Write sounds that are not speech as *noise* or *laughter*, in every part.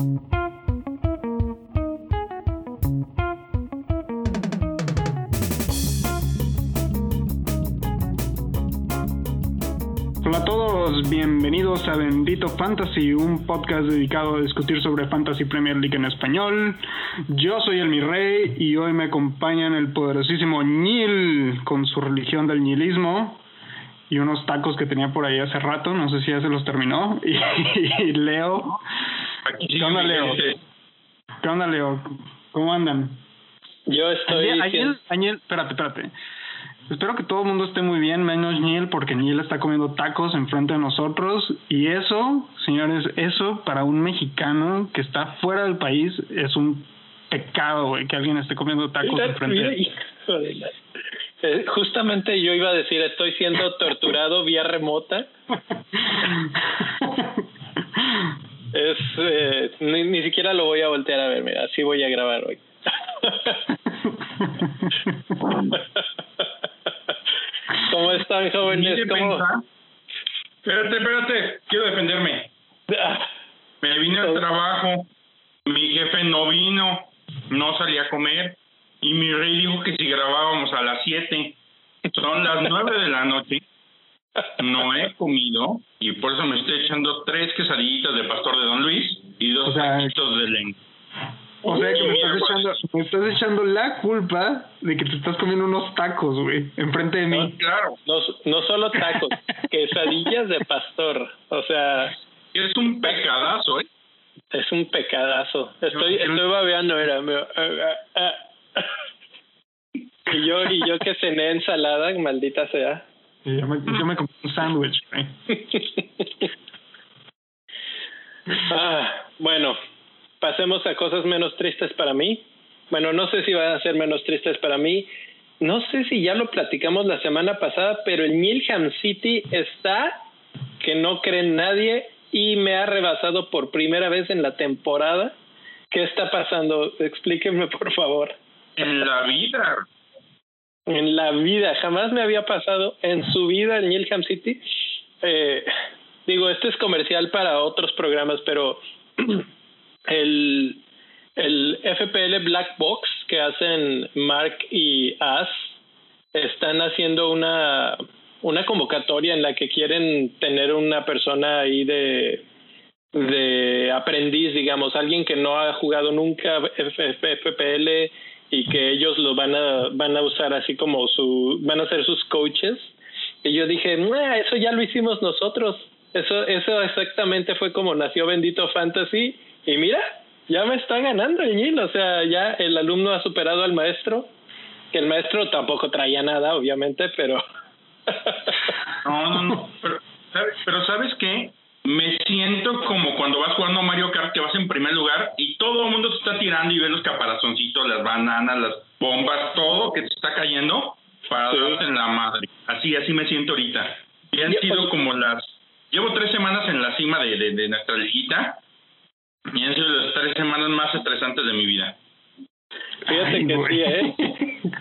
Hola a todos, bienvenidos a Bendito Fantasy, un podcast dedicado a discutir sobre Fantasy Premier League en español. Yo soy el mi rey y hoy me acompañan el poderosísimo Nil con su religión del nihilismo y unos tacos que tenía por ahí hace rato, no sé si ya se los terminó. *laughs* Y, Leo. ¿Qué onda, Leo? ¿Qué onda, Leo? ¿Cómo andan? Yo estoy. Añel, Añel, espérate, espérate. Espero que todo el mundo esté muy bien, menos Niel, porque Niel está comiendo tacos enfrente de nosotros. Y eso, señores, eso para un mexicano que está fuera del país es un pecado, güey, que alguien esté comiendo tacos enfrente de eh, justamente yo iba a decir, estoy siendo torturado vía remota. *laughs* es eh, ni, ni siquiera lo voy a voltear a ver, mira, así voy a grabar hoy. *laughs* ¿Cómo están, jóvenes? ¿Cómo? Espérate, espérate, quiero defenderme. *laughs* Me vine al trabajo, mi jefe no vino, no salí a comer y mi rey dijo que si grabábamos a las 7, son las 9 de la noche, no he comido y por eso me estoy echando tres quesadillitas de pastor de Don Luis y dos O sea, taquitos de lengua. O sea que me estás, echando, me estás echando la culpa de que te estás comiendo unos tacos, güey, enfrente de mí. Claro, No, no solo tacos, *laughs* quesadillas de pastor. O sea, es un pecadazo, ¿eh? es un pecadazo. Estoy, estoy babeando, mira. me- ah, ah, ah. Y yo, y yo que cené ensalada, maldita sea. Y yo, me, yo me comí un sándwich, güey. *laughs* Ah, bueno, pasemos a cosas menos tristes para mí. Bueno, no sé si van a ser menos tristes para mí. No sé si ya lo platicamos la semana pasada, pero el Milham City está que no cree en nadie y me ha rebasado por primera vez en la temporada. ¿Qué está pasando? Explíquenme, por favor. En la vida. En la vida, jamás me había pasado en su vida el Milham City. Eh, digo, este es comercial para otros programas, pero *clears throat* el, el FPL Black Box que hacen Mark y As están haciendo una, una convocatoria en la que quieren tener una persona ahí de, de aprendiz, digamos, alguien que no ha jugado nunca FPL y que ellos lo van a van a usar así como su van a ser sus coaches y yo dije "Nah, eso ya lo hicimos nosotros eso eso exactamente fue como nació bendito fantasy y mira ya me está ganando el Gil, o sea ya el alumno ha superado al maestro que el maestro tampoco traía nada obviamente pero *laughs* No, no, no. Pero, ¿sabes? pero ¿sabes qué? Me siento como cuando vas jugando Mario Kart que vas en primer lugar y todo el mundo te está tirando y ves los caparazoncitos, las bananas, las bombas, todo que te está cayendo para Sí. darte en la madre. Así, así me siento ahorita. Y han sido como las... Llevo tres semanas en la cima de, de, de nuestra liguita y han sido las tres semanas más estresantes de mi vida. Fíjate Ay, que güey. sí, ¿eh?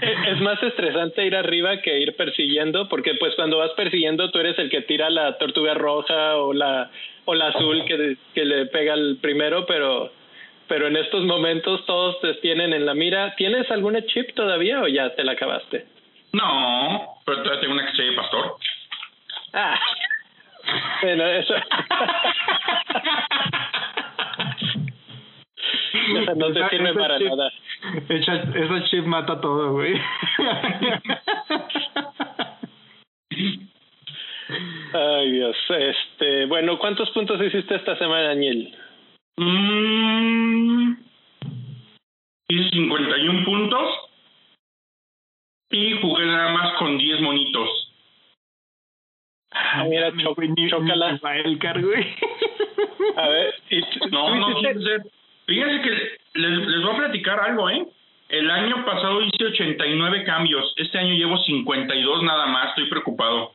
*laughs* Es- más estresante ir arriba que ir persiguiendo, porque pues cuando vas persiguiendo tú eres el que tira la tortuga roja o la o la azul que, que le pega al primero, pero pero en estos momentos todos te tienen en la mira. ¿Tienes alguna chip todavía o ya te la acabaste? No, pero todavía tengo una que se llama Pastor. Ah, bueno, eso. *laughs* No te sirve esa para chip- nada. Esa, esa chip mata todo, güey. Ay, Dios. Este, bueno, ¿cuántos puntos hiciste esta semana, Daniel? Mm, hice 51 puntos y jugué nada más con 10 monitos. Ah, mira, cho- chócala. Wildcard, güey. A ver, ¿y No, no hiciste-. Fíjense que les, les voy a platicar algo, ¿eh? El año pasado hice 89 cambios. Este año llevo 52 nada más. Estoy preocupado.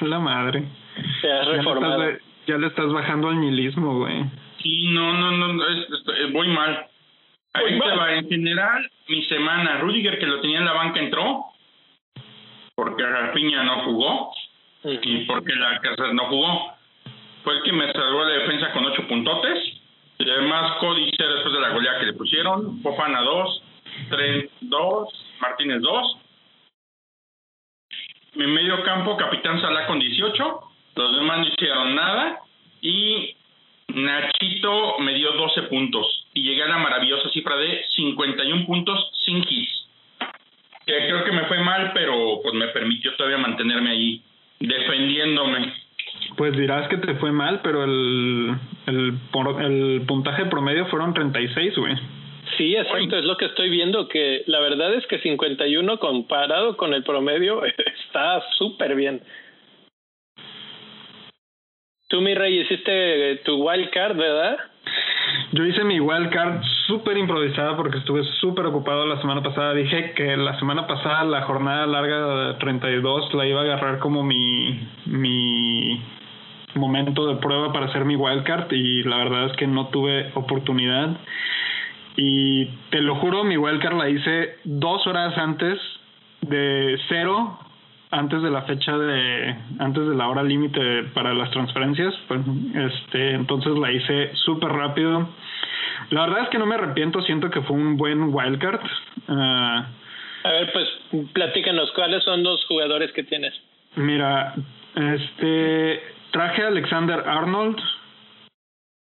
La madre. te has Ya le, reformado? estás, ya le estás bajando al nihilismo, güey. Sí, no, no, no, no, es- es- es- voy mal. Ahí Voy te mal. va. En general, mi semana, Rudiger, que lo tenía en la banca, entró. Porque Rafinha no jugó. y porque la casa no jugó. Fue el que me salvó la defensa con ocho puntotes. Y además Códice después de la goleada que le pusieron, Fofana 2, Trent 2, Martínez 2. Mi medio campo, Capitán Salah con 18, los demás no hicieron nada. Y Nachito me dio 12 puntos y llegué a la maravillosa cifra de 51 puntos sin hits. Que creo que me fue mal, pero pues me permitió todavía mantenerme ahí defendiéndome. Pues dirás que te fue mal, pero el, el, el puntaje promedio fueron 36, güey. Sí, exacto, es lo que estoy viendo, que la verdad es que 51 comparado con el promedio *laughs* está súper bien. Tú, mi rey, hiciste tu wild card, ¿verdad? Yo hice mi wild card súper improvisada porque estuve súper ocupado la semana pasada. Dije que la semana pasada la jornada larga de 32 la iba a agarrar como mi, mi momento de prueba para hacer mi wild card y la verdad es que no tuve oportunidad. Y te lo juro, mi wild card la hice dos horas antes de cero antes de la fecha de antes de la hora límite para las transferencias pues, este entonces la hice súper rápido. La verdad es que no me arrepiento siento que fue un buen wildcard. Uh, a ver pues platícanos cuáles son los jugadores que tienes mira este traje a Alexander Arnold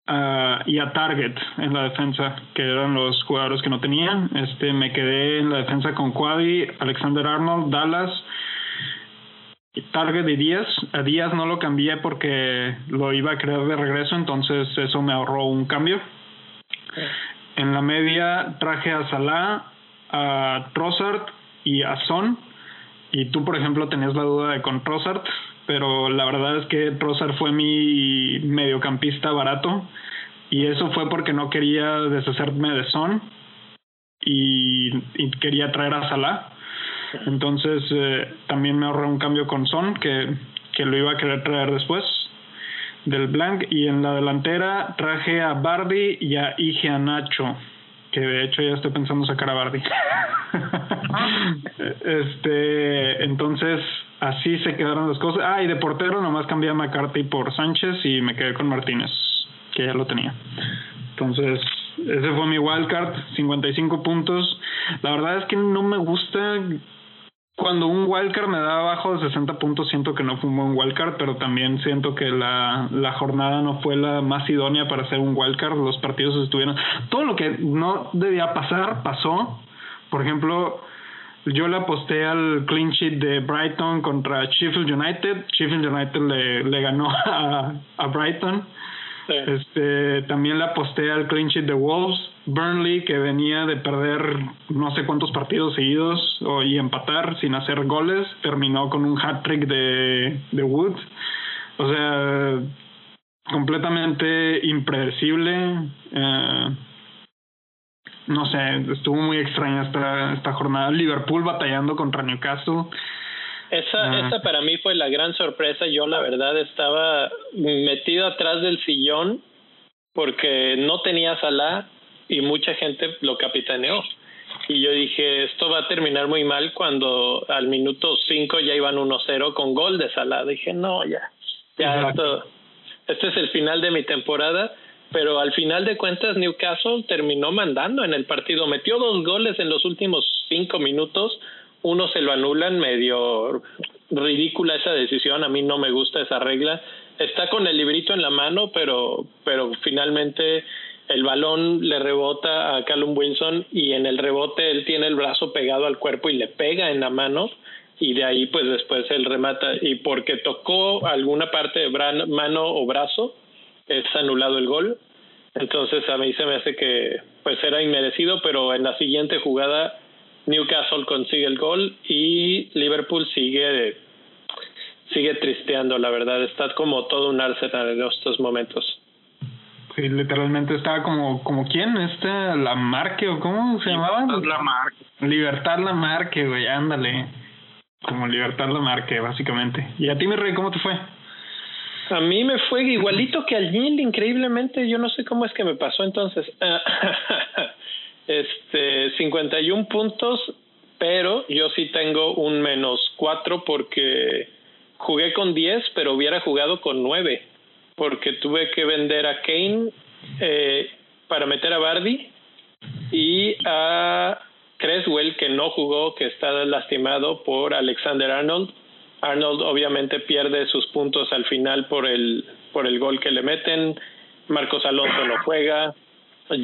uh, y a Target en la defensa que eran los jugadores que no tenían este me quedé en la defensa con Quadi Alexander Arnold Dallas target de Díaz. A Díaz no lo cambié porque lo iba a crear de regreso, entonces eso me ahorró un cambio. En la media traje a Salah, a Trossard y a Son. Y tú, por ejemplo, tenías la duda de con Trossard, pero la verdad es que Trossard fue mi mediocampista barato. Y eso fue porque no quería deshacerme de Son y quería traer a Salah. Entonces eh, también me ahorré un cambio con Son que, que lo iba a querer traer después del Blanc. Y en la delantera traje a Bardi y a Ige a Nacho que de hecho ya estoy pensando sacar a Bardi. *laughs* Este entonces así se quedaron las cosas. Ah y de portero nomás cambié a McCarthy por Sánchez y me quedé con Martínez que ya lo tenía. Entonces ese fue mi wildcard 55 puntos. La verdad es que no me gusta cuando un wildcard me da abajo de 60 puntos, siento que no fue un buen wildcard, pero también siento que la, la jornada no fue la más idónea para hacer un wildcard. Los partidos estuvieron. Todo lo que no debía pasar, pasó. Por ejemplo, yo le aposté al clean sheet de Brighton contra Sheffield United. Sheffield United le, le ganó *laughs* a, a Brighton. Este, también le aposté al clean de Wolves. Burnley, que venía de perder no sé cuántos partidos seguidos y empatar sin hacer goles, terminó con un hat trick de, de Woods. O sea, completamente impredecible. Eh, no sé, estuvo muy extraña esta, esta jornada. Liverpool batallando contra Newcastle. Esa, ah. esa para mí fue la gran sorpresa. Yo la verdad estaba metido atrás del sillón porque no tenía Salah y mucha gente lo capitaneó. Y yo dije, esto va a terminar muy mal cuando al minuto 5 ya iban 1-0 con gol de Salah. Dije, no, ya, ya esto, este es el final de mi temporada. Pero al final de cuentas Newcastle terminó mandando en el partido. Metió dos goles en los últimos cinco minutos uno se lo anulan, medio ridícula esa decisión, a mí no me gusta esa regla. Está con el librito en la mano, pero, pero finalmente el balón le rebota a Callum Wilson y en el rebote él tiene el brazo pegado al cuerpo y le pega en la mano y de ahí pues después él remata y porque tocó alguna parte de mano o brazo es anulado el gol entonces a mí se me hace que pues era inmerecido pero en la siguiente jugada Newcastle consigue el gol y Liverpool sigue sigue tristeando, la verdad, está como todo un Arsenal en estos momentos. Sí, literalmente estaba como, como quién, este, la Marque o cómo se llamaba? La Marque. Libertad la Marque, güey, ándale. Como Libertad la Marque, básicamente. ¿Y a ti, mi rey, cómo te fue? A mí me fue igualito que al Gil, increíblemente. Yo no sé cómo es que me pasó entonces. *laughs* este 51 puntos, pero yo sí tengo un menos 4 porque jugué con 10, pero hubiera jugado con 9, porque tuve que vender a Kane eh, para meter a Bardi y a Creswell, que no jugó, que está lastimado por Alexander Arnold. Arnold obviamente pierde sus puntos al final por el, por el gol que le meten. Marcos Alonso no juega.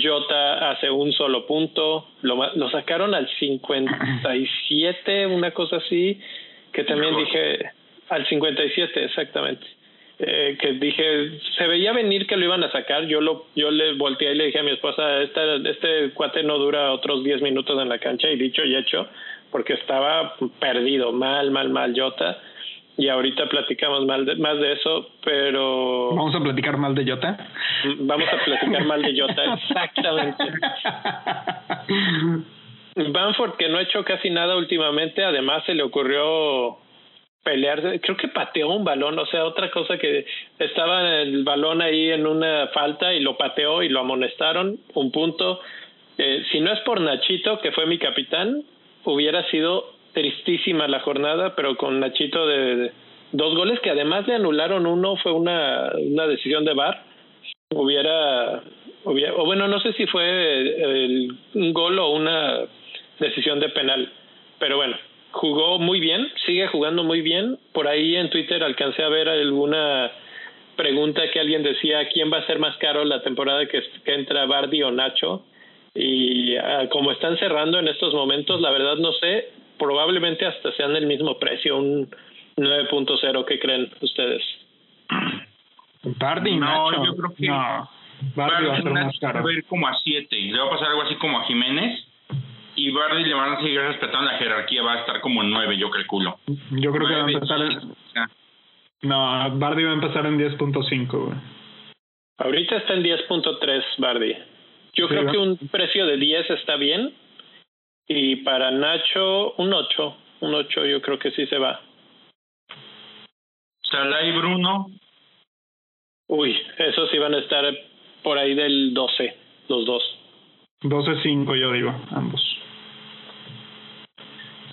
Jota hace un solo punto. Lo, lo sacaron al 57, una cosa así, que también dije al 57, exactamente. Eh, que dije, se veía venir que lo iban a sacar, yo lo yo le volteé y le dije a mi esposa, este, este cuate no dura otros 10 minutos en la cancha y dicho y hecho, porque estaba perdido, mal, mal, mal Jota. Y ahorita platicamos mal de, más de eso, pero... ¿Vamos a platicar mal de Jota? Vamos a platicar mal de Jota, *laughs* exactamente. Banford, que no ha hecho casi nada últimamente, además se le ocurrió pelearse, creo que pateó un balón, o sea, otra cosa que estaba el balón ahí en una falta y lo pateó y lo amonestaron, un punto. Eh, si no es por Nachito, que fue mi capitán, hubiera sido tristísima la jornada, pero con Nachito de, dos goles que además le anularon uno, fue una, una decisión de VAR, hubiera, hubiera, o bueno, no sé si fue un gol o una decisión de penal, pero bueno, jugó muy bien, sigue jugando muy bien. Por ahí en Twitter alcancé a ver alguna pregunta que alguien decía quién va a ser más caro la temporada que, entra Bardi o Nacho. Y ah, como están cerrando en estos momentos, la verdad no sé, probablemente hasta sean el mismo precio, un 9.0. ¿Qué creen ustedes? Bardi, no, yo creo que no. Bardi, va a ser más caro. Va a ir como a 7. Le va a pasar algo así como a Jiménez y Bardi le van a seguir respetando la jerarquía, va a estar como en 9, yo calculo. Yo creo que va a empezar en... No, Bardi va a empezar en 10.5, Ahorita está en 10.3 Bardi. Yo creo que un precio de 10 está bien. Y para Nacho, un 8. Un 8 yo creo que sí se va. Salah y Bruno. Uy, esos van a estar por ahí del 12, los dos. 12.5 yo digo, ambos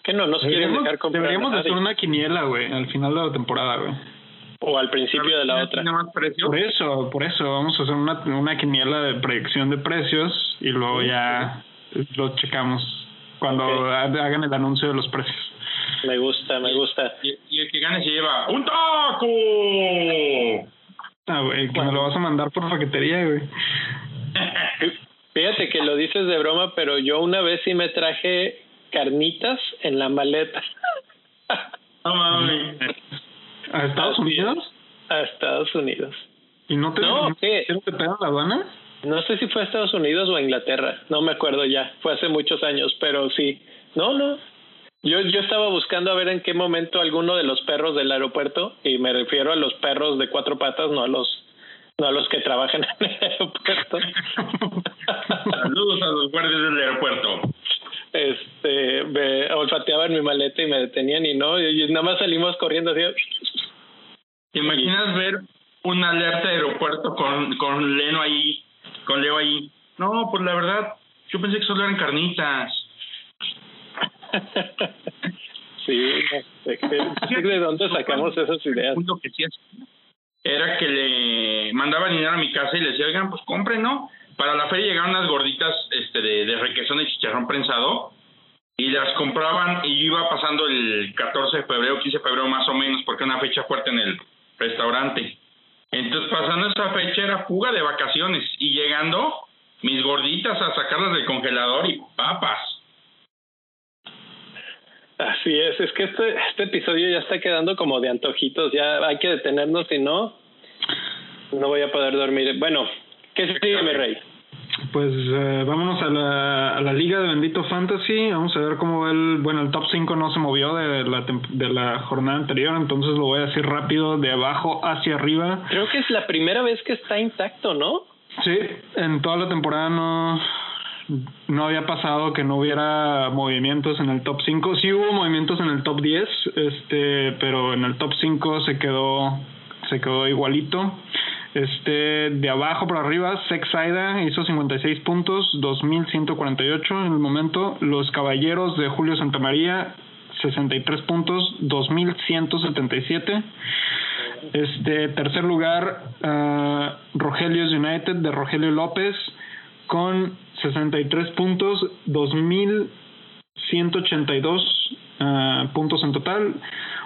que no nos quieren dejar comprar. Deberíamos hacer una quiniela, güey, al final de la temporada, güey. O al principio de la otra. Por eso, por eso, vamos a hacer una, una quiniela de proyección de precios y luego ya lo checamos cuando hagan el anuncio de los precios. Me gusta, me gusta. Y, el que gane se lleva un taco. Ah, güey, que me lo vas a mandar por paquetería, güey. *laughs* Fíjate que lo dices de broma, pero yo una vez sí me traje carnitas en la maleta. No mames. ¿A Estados Unidos? A Estados Unidos. ¿Y no te, no, ¿qué? te pegan la aduana? No sé si fue a Estados Unidos o a Inglaterra, no me acuerdo ya, fue hace muchos años, pero sí. No, no. Yo, yo estaba buscando a ver en qué momento alguno de los perros del aeropuerto, y me refiero a los perros de cuatro patas, no a los no a los que trabajan en el aeropuerto. Saludos a los guardias del aeropuerto este, me olfateaban mi maleta y me detenían y no, y nada más salimos corriendo así. ¿Te imaginas ver una alerta de aeropuerto con, con Leno ahí, con Leo ahí? No, pues la verdad, yo pensé que solo eran carnitas. *laughs* sí, ¿de dónde sacamos esas ideas? era que le mandaba dinero a mi casa y le decía, oigan, pues compren, ¿no? para la feria llegaron unas gorditas este, de, de requesón y chicharrón prensado y las compraban y yo iba pasando el 14 de febrero, 15 de febrero más o menos, porque era una fecha fuerte en el restaurante. Entonces pasando esa fecha era fuga de vacaciones y llegando mis gorditas a sacarlas del congelador y papas. Así es, es que este, este episodio ya está quedando como de antojitos, ya hay que detenernos, si no, no voy a poder dormir. Bueno, ¿Qué se sigue, mi rey? Pues eh, vámonos a la, a la liga de Bendito Fantasy. Vamos a ver cómo va el. Bueno, el top 5 no se movió de la, de la jornada anterior, entonces lo voy a decir rápido, de abajo hacia arriba. Creo que es la primera vez que está intacto, ¿no? Sí, en toda la temporada no, no había pasado que no hubiera movimientos en el top 5. Sí hubo movimientos en el top 10, este, pero en el top 5 se quedó, se quedó igualito. Este, de abajo para arriba, Sexaida hizo 56 puntos, 2148 en el momento. Los Caballeros de Julio Santamaría, 63 puntos, 2177. Este, tercer lugar, uh, Rogelios United de Rogelio López, con 63 puntos, 2182 uh, puntos en total.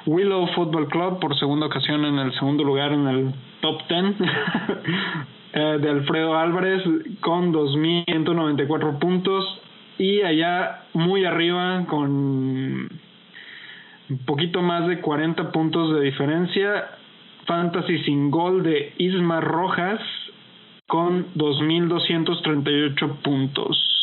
Willow Football Club por segunda ocasión en el segundo lugar en el top 10 *laughs* eh, de Alfredo Álvarez con 2.194 puntos y allá muy arriba con un poquito más de 40 puntos de diferencia Fantasy sin gol de Isma Rojas con 2.238 puntos.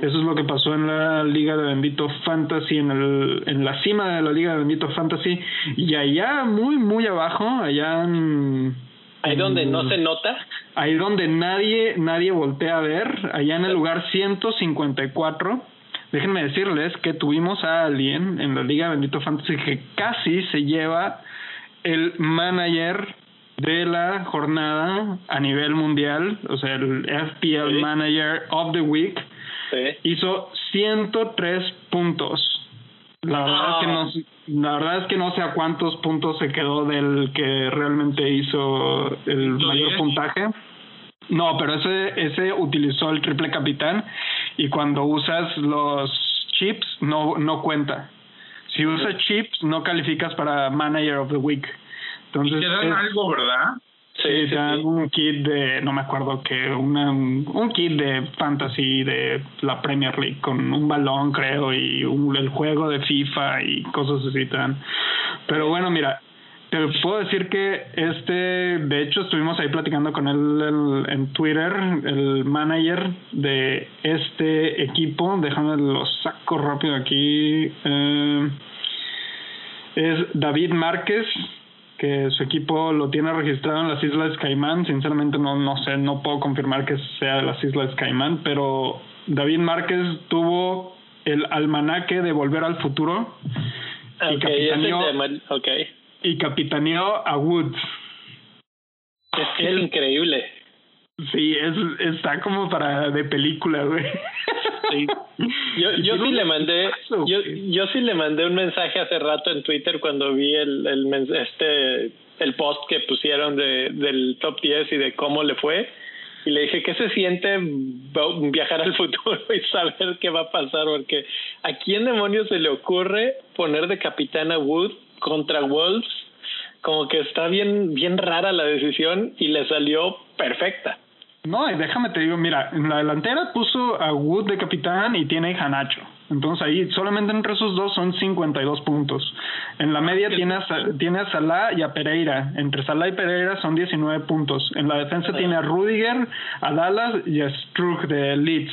Eso es lo que pasó en la Liga de Bendito Fantasy, en, el, en la cima de la Liga de Bendito Fantasy, y allá muy, muy abajo, allá en... Ahí donde no se nota. Ahí donde nadie, nadie voltea a ver, allá en el lugar 154. Déjenme decirles que tuvimos a alguien en la Liga de Bendito Fantasy que casi se lleva el manager de la jornada a nivel mundial, o sea, el FPL Manager of the Week, hizo 103 puntos. La verdad, es que no, la verdad es que no sé a cuántos puntos se quedó del que realmente hizo el mayor puntaje. No, pero ese, ese utilizó el triple capitán y cuando usas los chips no, no cuenta. Si usas chips no calificas para Manager of the Week. Entonces, te dan algo, ¿verdad? Sí, dan un kit de, no me acuerdo qué, un kit de fantasy de la Premier League con un balón, creo, y un, el juego de FIFA y cosas así. Tan. Pero bueno, mira, te puedo decir que este, de hecho, estuvimos ahí platicando con él en Twitter, el manager de este equipo. Déjame lo saco rápido aquí. Eh, es David Márquez que su equipo lo tiene registrado en las Islas Caimán. Sinceramente no, no sé, no puedo confirmar que sea de las Islas Caimán, pero David Márquez tuvo el almanaque de Volver al Futuro y, capitaneó, y capitaneó a Woods. Es increíble. Sí, es, está como para de película, güey. *laughs* Yo, *laughs* yo sí le mandé, yo, yo sí le mandé un mensaje hace rato en Twitter cuando vi el, el este el post que pusieron de, del top 10 y de cómo le fue. Y le dije, ¿qué se siente viajar al *laughs* futuro y saber qué va a pasar? Porque ¿a quién demonios se le ocurre poner de capitán a Wood contra Wolves? Como que está bien, bien rara la decisión y le salió perfecta. No, déjame te digo, mira, en la delantera puso a Wood de capitán y tiene a Nacho. Entonces ahí solamente entre esos dos son 52 puntos. En la media tiene a, tiene a Salah y a Pereira. Entre Salah y Pereira son 19 puntos. En la defensa tiene a Rudiger, a Dallas y a Strug de Leeds.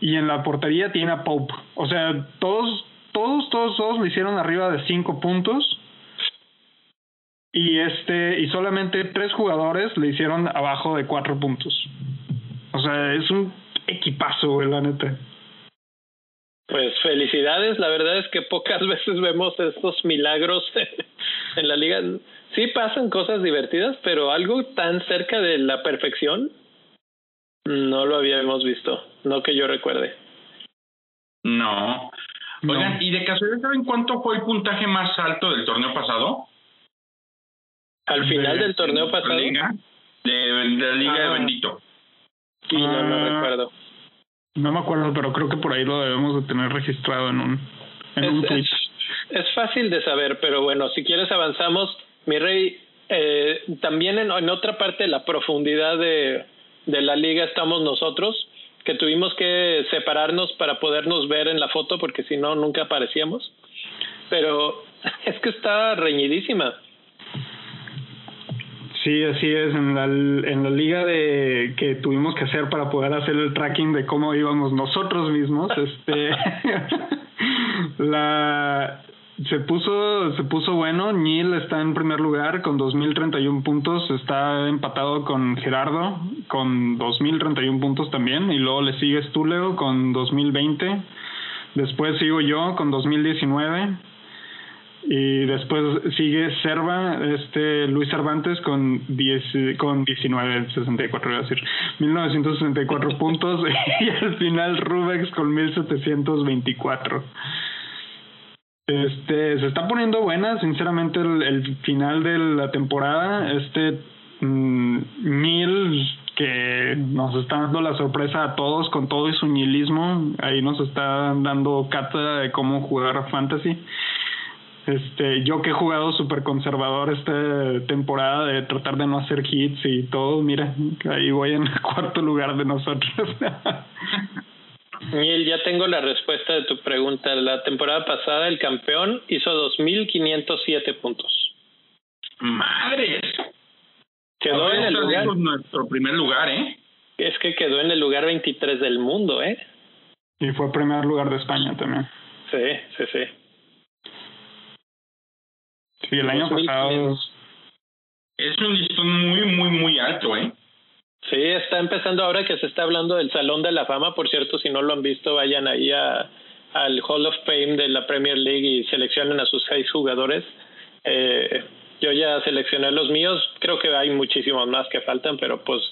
Y en la portería tiene a Pope. O sea, todos, todos, todos, todos le hicieron arriba de 5 puntos y este y solamente tres jugadores le hicieron abajo de cuatro puntos. O sea, es un equipazo, güey, la neta. Pues felicidades, la verdad es que pocas *laughs* veces vemos estos milagros *laughs* en la liga. Sí pasan cosas divertidas, pero algo tan cerca de la perfección no lo habíamos visto, no que yo recuerde. No. Oigan, ¿y de casualidad saben cuánto fue el puntaje más alto del torneo pasado? Al final del torneo pasado. de, la Liga de ah. Bendito. Sí, no, no ah. recuerdo. No me acuerdo, pero creo que por ahí lo debemos de tener registrado en un, en es, un tweet. Es, fácil de saber, pero bueno, si quieres avanzamos. Mi rey, eh, también en, en, otra parte de la profundidad de, de la liga estamos nosotros, que tuvimos que separarnos para podernos ver en la foto, porque si no, nunca aparecíamos. Pero *laughs* es que está reñidísima. Sí, así es. En la, en la liga de que tuvimos que hacer para poder hacer el tracking de cómo íbamos nosotros mismos, este, *laughs* la se puso se puso bueno. Neil está en primer lugar con 2031 puntos. Está empatado con Gerardo con 2031 puntos también. Y luego le sigue Stuleo con 2020. Después sigo yo con 2019 y después sigue Serva, este Luis Cervantes con 10 con 19 64 voy a decir 1964 *laughs* puntos y al final Rubex con 1724. Este se está poniendo buena, sinceramente el, final de la temporada, este mm, mil que nos está dando la sorpresa a todos con todo su nihilismo. Ahí nos está dando cátedra de cómo jugar fantasy. Este, yo que he jugado súper conservador esta temporada de tratar de no hacer hits y todo, mira, ahí voy en el *laughs* cuarto lugar de nosotros. *laughs* Miguel, ya tengo la respuesta de tu pregunta. La temporada pasada el campeón hizo 2.507 puntos. ¡Madres! Quedó en el lugar. nuestro primer lugar, ¿eh? Es que quedó en el lugar 23 del mundo, ¿eh? Y fue primer lugar de España también. Sí, sí, sí. Sí, el año pasado. Es un listón muy, muy, muy alto, ¿eh? Sí, está empezando ahora que se está hablando del Salón de la Fama. Por cierto, si no lo han visto, vayan ahí a, al Hall of Fame de la Premier League y seleccionen a sus seis jugadores. Eh, yo ya seleccioné los míos. Creo que hay muchísimos más que faltan, pero pues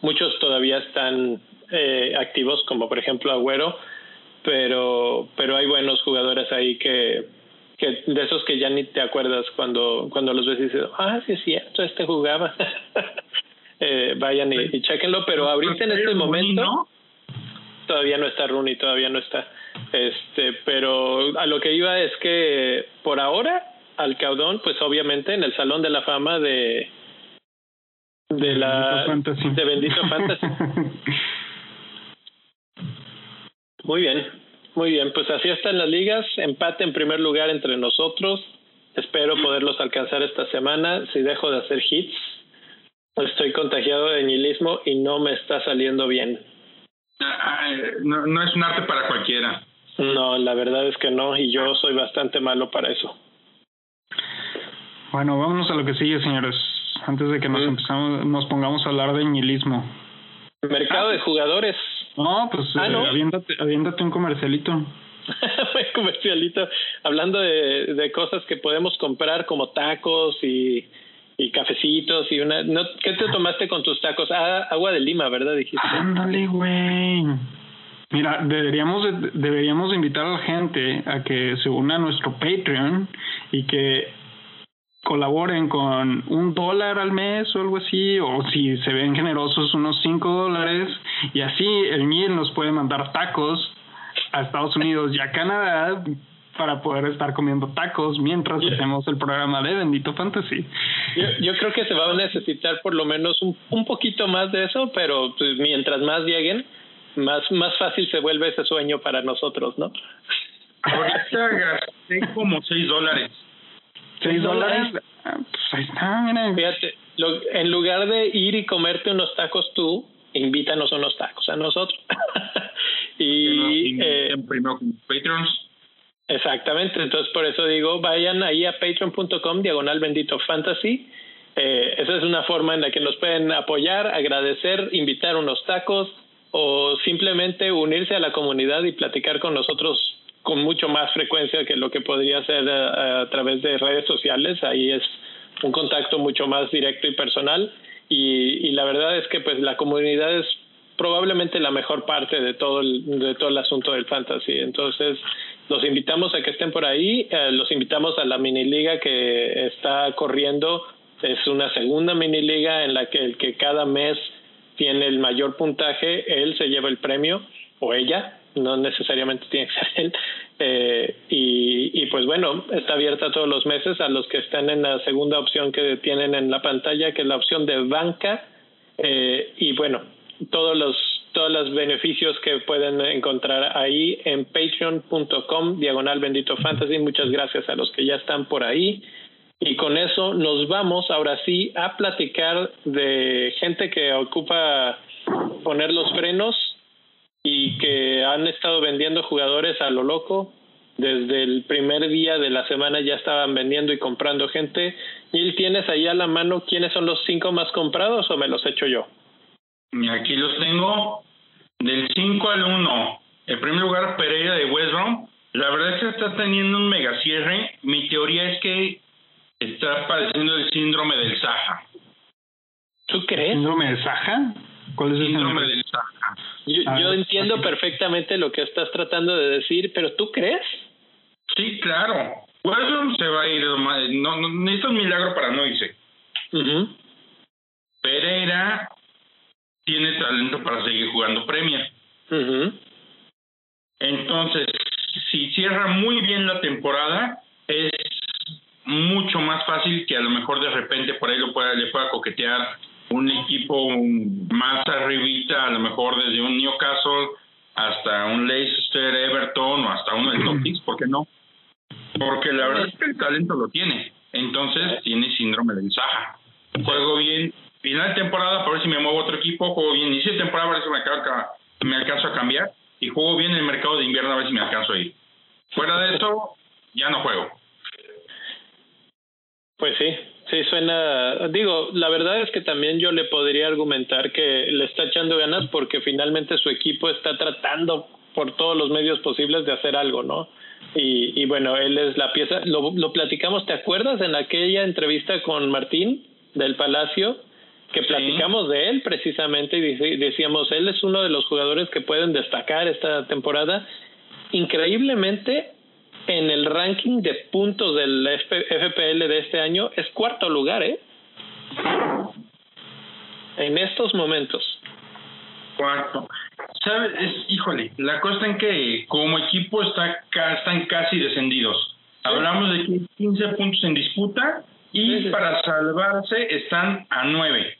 muchos todavía están eh, activos, como por ejemplo Agüero. Pero, pero hay buenos jugadores ahí que, que de esos que ya ni te acuerdas cuando, cuando los ves y dices, ah, sí es cierto, este jugaba. *laughs* eh, vayan y, y chequenlo, pero ahorita en este momento todavía no está Rooney, todavía no está. Este, pero a lo que iba es que por ahora al caudón, pues obviamente en el Salón de la Fama de de la de Bendito Fantasy. *laughs* Muy bien, muy bien, pues así están las ligas, empate en primer lugar entre nosotros. Espero poderlos alcanzar esta semana. Si dejo de hacer hits, estoy contagiado de nihilismo y no me está saliendo bien. No, no es un arte para cualquiera. No, la verdad es que no, y yo soy bastante malo para eso. Bueno, vámonos a lo que sigue, señores. Antes de que nos empezamos, nos pongamos a hablar de nihilismo. Mercado de jugadores. No, pues Ah, ¿no? eh, aviéntate, aviéntate un comercialito. *laughs* Comercialito. Hablando de, de cosas que podemos comprar como tacos y, y cafecitos y una... No, ¿Qué te tomaste con tus tacos? Ah, agua de lima, ¿verdad? Dijiste. Ándale, güey. Mira, deberíamos de- deberíamos invitar a la gente a que se una a nuestro Patreon y que colaboren con un dólar al mes o algo así, o si se ven generosos unos cinco dólares, y así el NIL nos puede mandar tacos a Estados Unidos y a Canadá para poder estar comiendo tacos mientras hacemos el programa de Bendito Fantasy. Yo, yo creo que se va a necesitar por lo menos un, un poquito más de eso, pero pues, mientras más lleguen, más, más fácil se vuelve ese sueño para nosotros, ¿no? Ahorita gasté como 6 dólares. ¿Seis dólares? Ah, Pues ahí está, mira. Fíjate, lo- en lugar de ir y comerte unos tacos tú, invítanos unos tacos a nosotros. *laughs* y eh, en primero con Patreons. exactamente, entonces por eso digo, vayan ahí a patreon.com diagonal bendito fantasy. Eh, esa es una forma en la que nos pueden apoyar, agradecer, invitar unos tacos o simplemente unirse a la comunidad y platicar con nosotros con mucho más frecuencia que lo que podría ser eh, a, través de redes sociales. Ahí es un contacto mucho más directo y personal. Y, la verdad es que pues la comunidad es probablemente la mejor parte de todo el, de todo el asunto del fantasy. Entonces, los invitamos a que estén por ahí, eh, los invitamos a la mini liga que está corriendo. Es una segunda mini liga en la que el que cada mes tiene el mayor puntaje, él se lleva el premio o ella, no necesariamente tiene que ser él. Eh, y, y pues bueno, está abierta todos los meses a los que están en la segunda opción que tienen en la pantalla, que es la opción de banca. Eh, y bueno, todos los todos los beneficios que pueden encontrar ahí en patreon.com diagonal bendito fantasy muchas gracias a los que ya están por ahí y con eso nos vamos ahora sí a platicar de gente que ocupa poner los frenos y que han estado vendiendo jugadores a lo loco desde el primer día de la semana ya estaban vendiendo y comprando gente. ¿Y tienes ahí a la mano quiénes son los cinco más comprados o me los echo yo? Y aquí los tengo del 5 al 1. El primer lugar, Pereira de West Brom. La verdad es que está teniendo un mega cierre. Mi teoría es que está padeciendo el síndrome del Saja. ¿Tú crees? ¿Síndrome de Saja? ¿Cuál es ese Síndrome nombre? del Saja. Yo, A yo entiendo así. perfectamente lo que estás tratando de decir, pero ¿tú crees? Sí, claro. Brom se va a ir. No, no, necesita un milagro para no irse. Pereira tiene talento para seguir jugando Premier. Entonces, si cierra muy bien la temporada, es mucho más fácil que a lo mejor de repente por ahí lo pueda, le pueda coquetear un equipo más arribita, a lo mejor desde un Newcastle hasta un Leicester, Everton o hasta uno del Top ¿por qué no? Porque la verdad es que el talento lo tiene. Entonces tiene síndrome de Zaha. Juego bien, final de temporada para ver si me muevo a otro equipo, juego bien, inicio de temporada a ver si me, me alcanzo a cambiar y juego bien en el mercado de invierno a ver si me alcanzo a ir. Fuera de eso, ya no juego. Pues sí, sí suena, digo, la verdad es que también yo le podría argumentar que le está echando ganas porque finalmente su equipo está tratando por todos los medios posibles de hacer algo, ¿no? Y, y bueno, él es la pieza, lo, lo platicamos, ¿te acuerdas en aquella entrevista con Martín del Palacio? Que platicamos de él precisamente y decíamos, él es uno de los jugadores que pueden destacar esta temporada. Increíblemente, en el ranking de puntos del FPL de este año es cuarto lugar, ¿eh? En estos momentos. Cuarto. ¿Sabes? híjole, la cosa en que como equipo está, están casi descendidos. Hablamos de 15 puntos en disputa y para salvarse están a 9.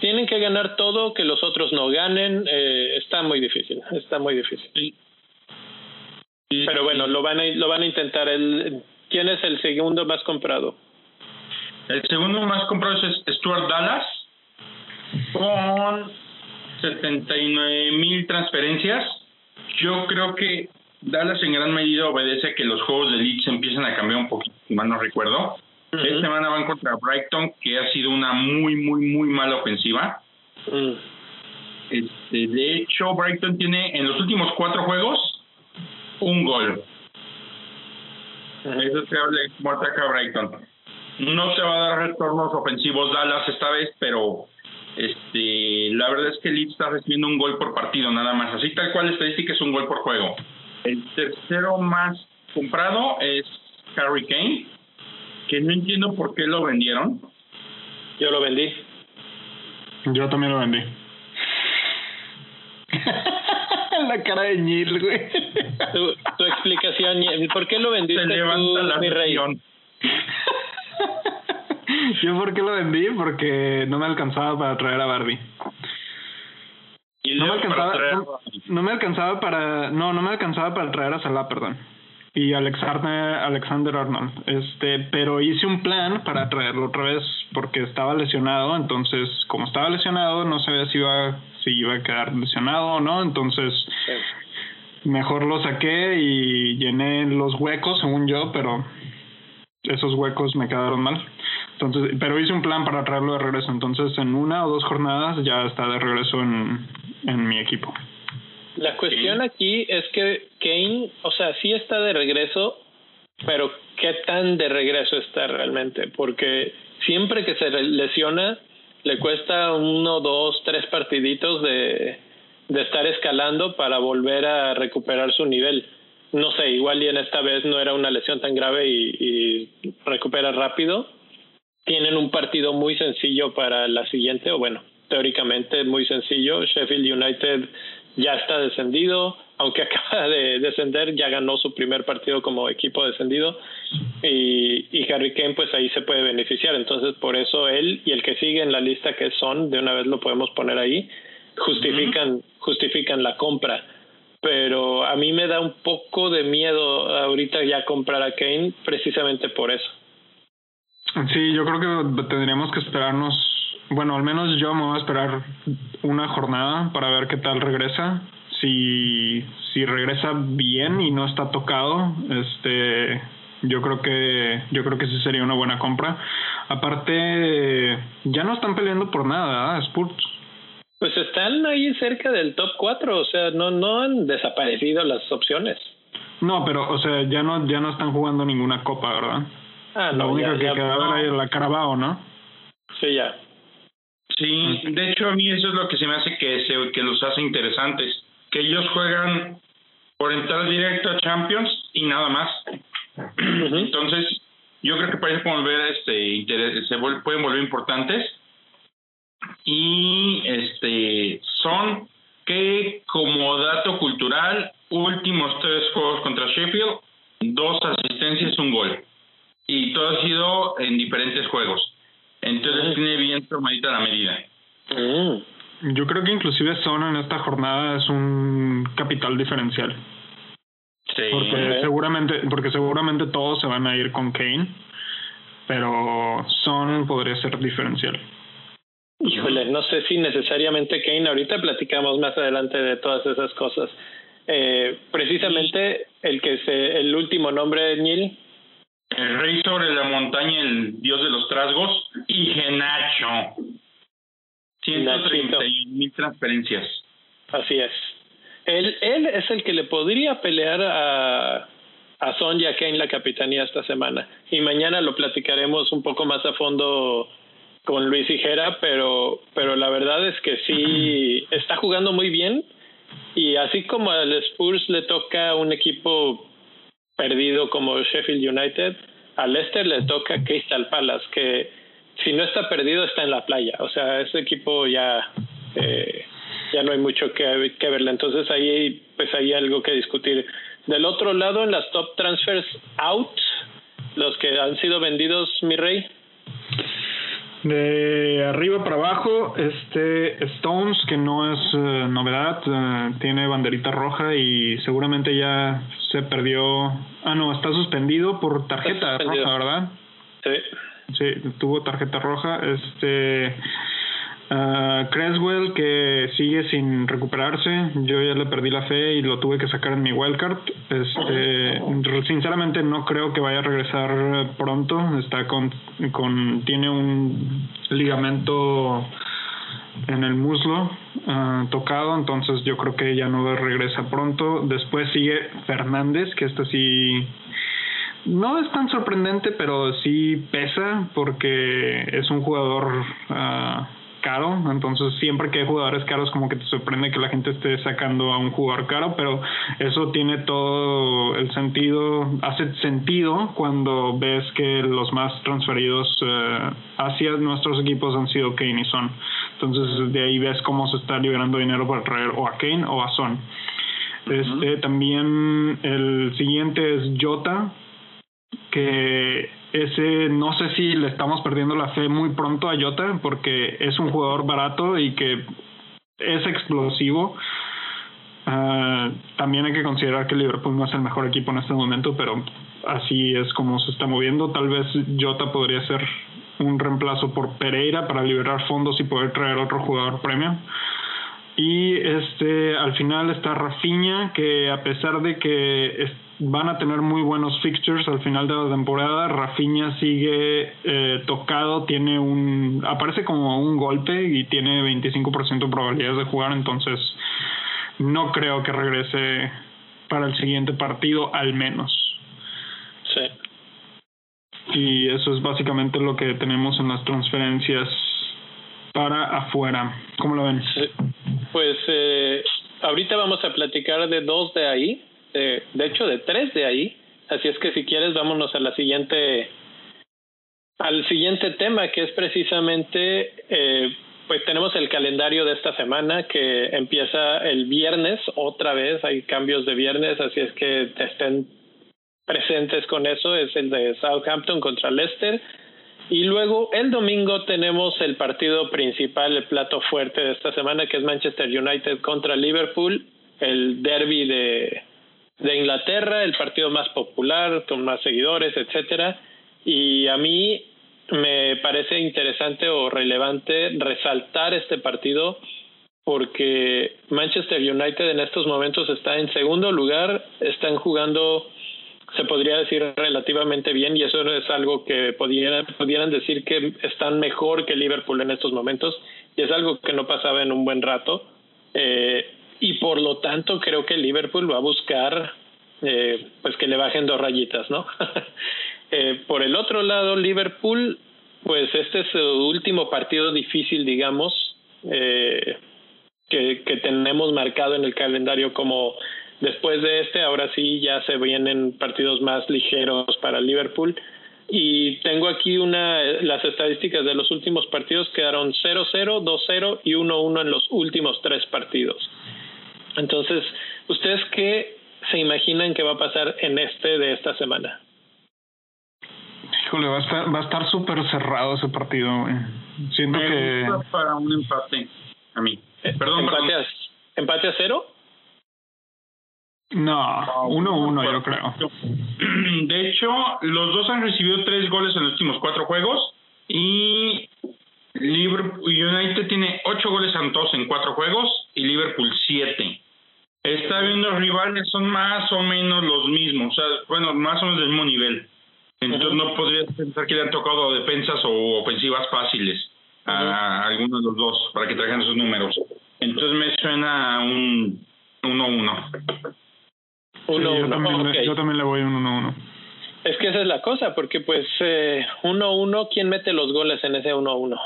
Tienen que ganar todo, que los otros no ganen. Eh, está muy difícil, está muy difícil. Pero bueno, lo van a, lo van a intentar. El, ¿Quién es el segundo más comprado? El segundo más comprado es Stuart Dallas con 79 mil transferencias. Yo creo que Dallas en gran medida obedece a que los juegos de Leeds empiezan a cambiar un poquito, si mal no recuerdo. Esta semana van contra Brighton, que ha sido una muy, muy, muy mala ofensiva. Mm. Este, de hecho, Brighton tiene en los últimos cuatro juegos un gol. Eso se habla de Brighton. No se va a dar retornos ofensivos Dallas esta vez, pero este la verdad es que Leeds está recibiendo un gol por partido nada más. Así tal cual estadística es un gol por juego. El tercero más comprado es Harry Kane, que no entiendo por qué lo vendieron. Yo lo vendí. Yo también lo vendí. *laughs* la cara de Neil, güey. Tu, explicación, ¿por qué lo vendiste tú, mi rey? Yo por qué lo vendí, porque no me alcanzaba para traer a Barbie. No me alcanzaba, no, me alcanzaba para, no, no me alcanzaba para traer a Salah, perdón. Y Alexander, Alexander Arnold. Este, pero hice un plan para traerlo otra vez porque estaba lesionado, entonces como estaba lesionado no sabía si iba si iba a quedar lesionado o no, entonces mejor lo saqué y llené los huecos, según yo, pero esos huecos me quedaron mal. Entonces, pero hice un plan para traerlo de regreso, entonces en una o dos jornadas ya está de regreso en, en mi equipo. La cuestión aquí es que Kane, o sea, sí está de regreso, pero ¿qué tan de regreso está realmente? Porque siempre que se lesiona, le cuesta uno, dos, tres partiditos de, de estar escalando para volver a recuperar su nivel. No sé, igual y en esta vez no era una lesión tan grave y, y recupera rápido. Tienen un partido muy sencillo para la siguiente, o bueno, teóricamente muy sencillo. Sheffield United ya está descendido, aunque *laughs* acaba de descender, ya ganó su primer partido como equipo descendido y, y Harry Kane pues ahí se puede beneficiar. Entonces por eso él y el que sigue en la lista que son, de una vez lo podemos poner ahí, justifican, justifican la compra. Pero a mí me da un poco de miedo ahorita ya comprar a Kane precisamente por eso. Sí, yo creo que tendríamos que esperarnos bueno, al menos yo me voy a esperar una jornada para ver qué tal regresa. Si, si regresa bien y no está tocado, este yo creo que yo creo que sí sería una buena compra. Aparte, ya no están peleando por nada, ¿eh? Spurs. Pues están ahí cerca del top 4, o sea, no no han desaparecido las opciones. No, pero o sea, ya no ya no están jugando ninguna copa, ¿verdad? Ah, la única que quedaba era la Carabao, ¿no? Sí, ya. Sí, de hecho a mí eso es lo que se me hace que, se, que los hace interesantes, que ellos juegan por entrar directo a Champions y nada más. Entonces, yo creo que pueden volver, este, se pueden volver importantes y este son que como dato cultural, últimos tres juegos contra Sheffield, dos asistencias, un gol. Y todo ha sido en diferentes juegos. Entonces tiene bien tomadita la medida. Mm. Yo creo que inclusive Son en esta jornada es un capital diferencial. Sí. Porque seguramente, porque seguramente todos se van a ir con Kane, pero Son podría ser diferencial. Híjole, no sé si necesariamente Kane, ahorita platicamos más adelante de todas esas cosas. Eh, precisamente el que se, el último nombre de Neil. El rey sobre la montaña, el dios de los trasgos, y Genacho. 131 mil transferencias. Así es. Él, él es el que le podría pelear a, a Son y a Kane la capitanía esta semana. Y mañana lo platicaremos un poco más a fondo con Luis Hijera, pero, pero la verdad es que sí está jugando muy bien y así como al Spurs le toca un equipo perdido como Sheffield United, al Leicester le toca Crystal Palace, que si no está perdido está en la playa, o sea, ese equipo ya eh, ya no hay mucho que, que verle, entonces ahí pues hay algo que discutir. Del otro lado, en las top transfers out, los que han sido vendidos, mi rey. De arriba para abajo, este Stones, que no es eh, novedad, eh, tiene banderita roja y seguramente ya se perdió. Ah, no, está suspendido por tarjeta roja, ¿verdad? Sí. Sí, tuvo tarjeta roja. Este. Uh, Creswell que sigue sin recuperarse, yo ya le perdí la fe y lo tuve que sacar en mi wildcard. Este, sinceramente no creo que vaya a regresar pronto. Está con, tiene un ligamento en el muslo uh, tocado, entonces yo creo que ya no regresa pronto. Después sigue Fernández, que este sí no es tan sorprendente, pero sí pesa porque es un jugador uh, caro, entonces siempre que hay jugadores caros como que te sorprende que la gente esté sacando a un jugador caro, pero eso tiene todo el sentido, hace sentido cuando ves que los más transferidos eh, hacia nuestros equipos han sido Kane y Son. Entonces de ahí ves cómo se está liberando dinero para traer o a Kane o a Son. Este, también el siguiente es Jota, que ese no sé si le estamos perdiendo la fe muy pronto a Jota porque es un jugador barato y que es explosivo. Uh, también hay que considerar que Liverpool no es el mejor equipo en este momento, pero así es como se está moviendo. Tal vez Jota podría ser un reemplazo por Pereira para liberar fondos y poder traer otro jugador premio. Y este al final está Rafinha, que a pesar de que van a tener muy buenos fixtures al final de la temporada. Rafinha sigue eh, tocado, tiene un aparece como un golpe y tiene 25% de probabilidades de jugar, entonces no creo que regrese para el siguiente partido al menos. Sí. Y eso es básicamente lo que tenemos en las transferencias para afuera. ¿Cómo lo ven? Pues eh, ahorita vamos a platicar de dos de ahí de, de hecho de tres de ahí. Así es que si quieres vámonos a la siguiente al siguiente tema que es precisamente eh, pues tenemos el calendario de esta semana que empieza el viernes otra vez. Hay cambios de viernes así es que estén presentes con eso. Es el de Southampton contra Leicester. Y luego el domingo tenemos el partido principal el plato fuerte de esta semana que es Manchester United contra Liverpool el derby de de Inglaterra, el partido más popular, con más seguidores, etcétera. Y a mí me parece interesante o relevante resaltar este partido porque Manchester United en estos momentos está en segundo lugar, están jugando, se podría decir, relativamente bien y eso es algo que pudieran, pudieran decir que están mejor que Liverpool en estos momentos y es algo que no pasaba en un buen rato. Eh, y por lo tanto creo que Liverpool va a buscar eh, pues que le bajen dos rayitas, ¿no? *laughs* eh, por el otro lado, Liverpool, pues este es su último partido difícil, digamos, eh, que, que tenemos marcado en el calendario como después de este, ahora sí ya se vienen partidos más ligeros para Liverpool. y tengo aquí una las estadísticas de los últimos partidos quedaron 0-0, 2-0 y 1-1 en los últimos tres partidos. Entonces, ¿ustedes qué se imaginan que va a pasar en este de esta semana? Híjole, va a estar va a estar súper cerrado ese partido, Siento que para un empate a mí. Eh, perdón, empate, A, empate a cero. No, uno uno yo creo. *clears throat* De hecho, los dos han recibido tres goles en los últimos cuatro juegos y Liverpool United tiene ocho goles santos en cuatro juegos y Liverpool siete. Está viendo rivales son más o menos los mismos, o sea, bueno, más o menos del mismo nivel. Entonces no podría pensar que le han tocado defensas o ofensivas fáciles a alguno de los dos para que traigan esos números. Entonces me suena un 1-1 yo, también le, voy un 1-1. Es que esa es la cosa, porque pues 1-1, eh, ¿quién mete los goles en ese 1-1?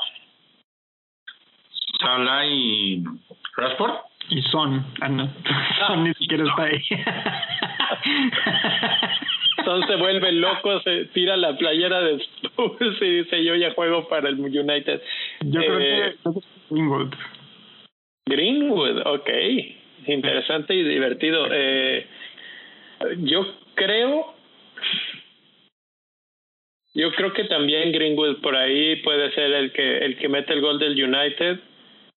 Salah y Rashford. Y Son. Ah, no. Son *laughs* ni siquiera está ahí. *laughs* Son se vuelve loco, se tira la playera de Spurs y dice yo ya juego para el United. Yo creo que eh, Greenwood. Greenwood, ok. Interesante y divertido. Eh, yo creo, yo creo que también Greenwood por ahí puede ser el que el que mete el gol del United.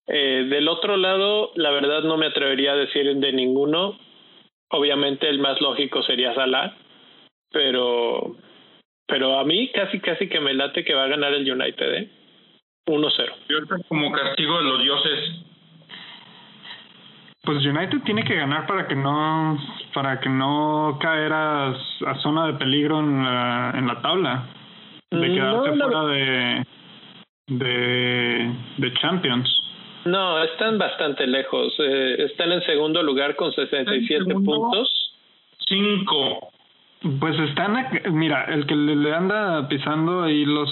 Eh, del otro lado, la verdad no me atrevería a decir de ninguno. Obviamente el más lógico sería Salah, pero pero a mí casi casi que me late que va a ganar el United, ¿eh? 1-0. Yo como castigo de los dioses pues United tiene que ganar para que no para que no caer a, zona de peligro en la, en la tabla de mm, quedarse fuera de, de de Champions no están bastante lejos. Eh, están en segundo lugar con 67 puntos. Cinco. Pues están mira el que le anda pisando ahí los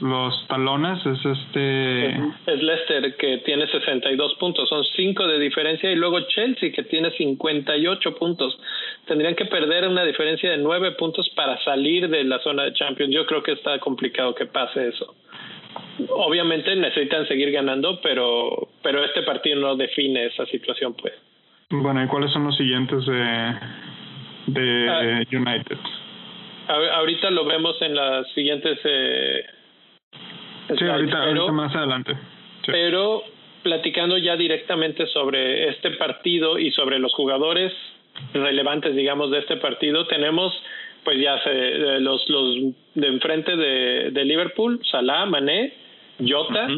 los talones es este es Leicester que tiene 62 puntos. Son 5 de diferencia. Y luego Chelsea que tiene 58 puntos. Tendrían que perder una diferencia de 9 puntos para salir de la zona de Champions. Yo creo que está complicado que pase eso obviamente necesitan seguir ganando pero pero este partido no define esa situación pues bueno y cuáles son los siguientes de de ah. United ahorita lo vemos en las siguientes eh, Sí, ahorita, más adelante. Pero platicando ya directamente sobre este partido y sobre los jugadores relevantes, digamos, de este partido, tenemos pues ya se, los, los de enfrente de, de Liverpool, Salah, Mané, Jota.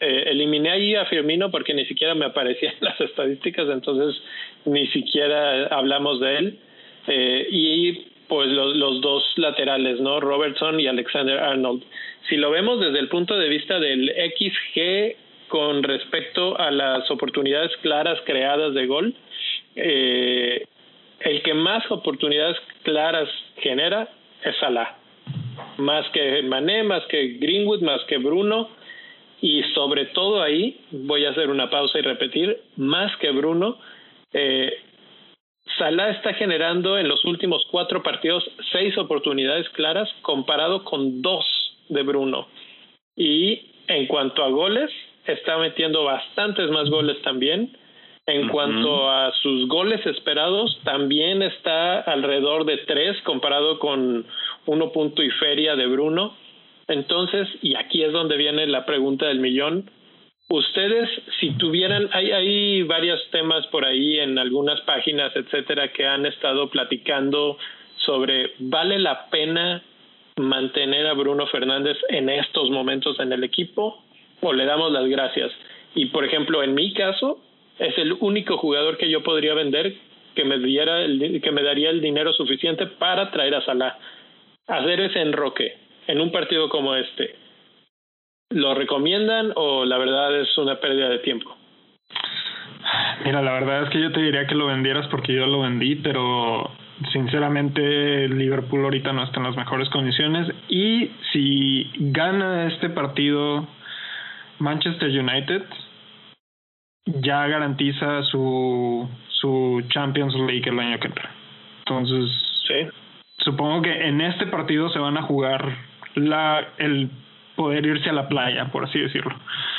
eh, eliminé ahí a Firmino porque ni siquiera me aparecían *laughs* las estadísticas, entonces ni siquiera hablamos de él. Eh, y pues los, los dos laterales, ¿no? Robertson y Alexander Arnold si lo vemos desde el punto de vista del XG con respecto a las oportunidades claras creadas de gol, eh, el que más oportunidades claras genera es Salah. Más que Mané, más que Greenwood, más que Bruno. Y sobre todo ahí, voy a hacer una pausa y repetir, más que Bruno, eh, Salah está generando en los últimos cuatro partidos seis oportunidades claras comparado con dos de Bruno. Y en cuanto a goles, está metiendo bastantes más goles también. En cuanto a sus goles esperados, también está alrededor de tres comparado con uno punto y feria de Bruno. Entonces, y aquí es donde viene la pregunta del millón. Ustedes, si tuvieran, hay, hay varios temas por ahí en algunas páginas, etcétera, que han estado platicando sobre vale la pena mantener a Bruno Fernández en estos momentos en el equipo o le damos las gracias. Y por ejemplo, en mi caso, es el único jugador que yo podría vender que me diera el, que me daría el dinero suficiente para traer a Salah. Hacer ese enroque en un partido como este. ¿Lo recomiendan o la verdad es una pérdida de tiempo? Mira, la verdad es que yo te diría que lo vendieras porque yo lo vendí, pero sinceramente Liverpool ahorita no está en las mejores condiciones y si gana este partido Manchester United ya garantiza su su Champions League el año que entra. Entonces, supongo que en este partido se van a jugar la el poder irse a la playa, por así decirlo.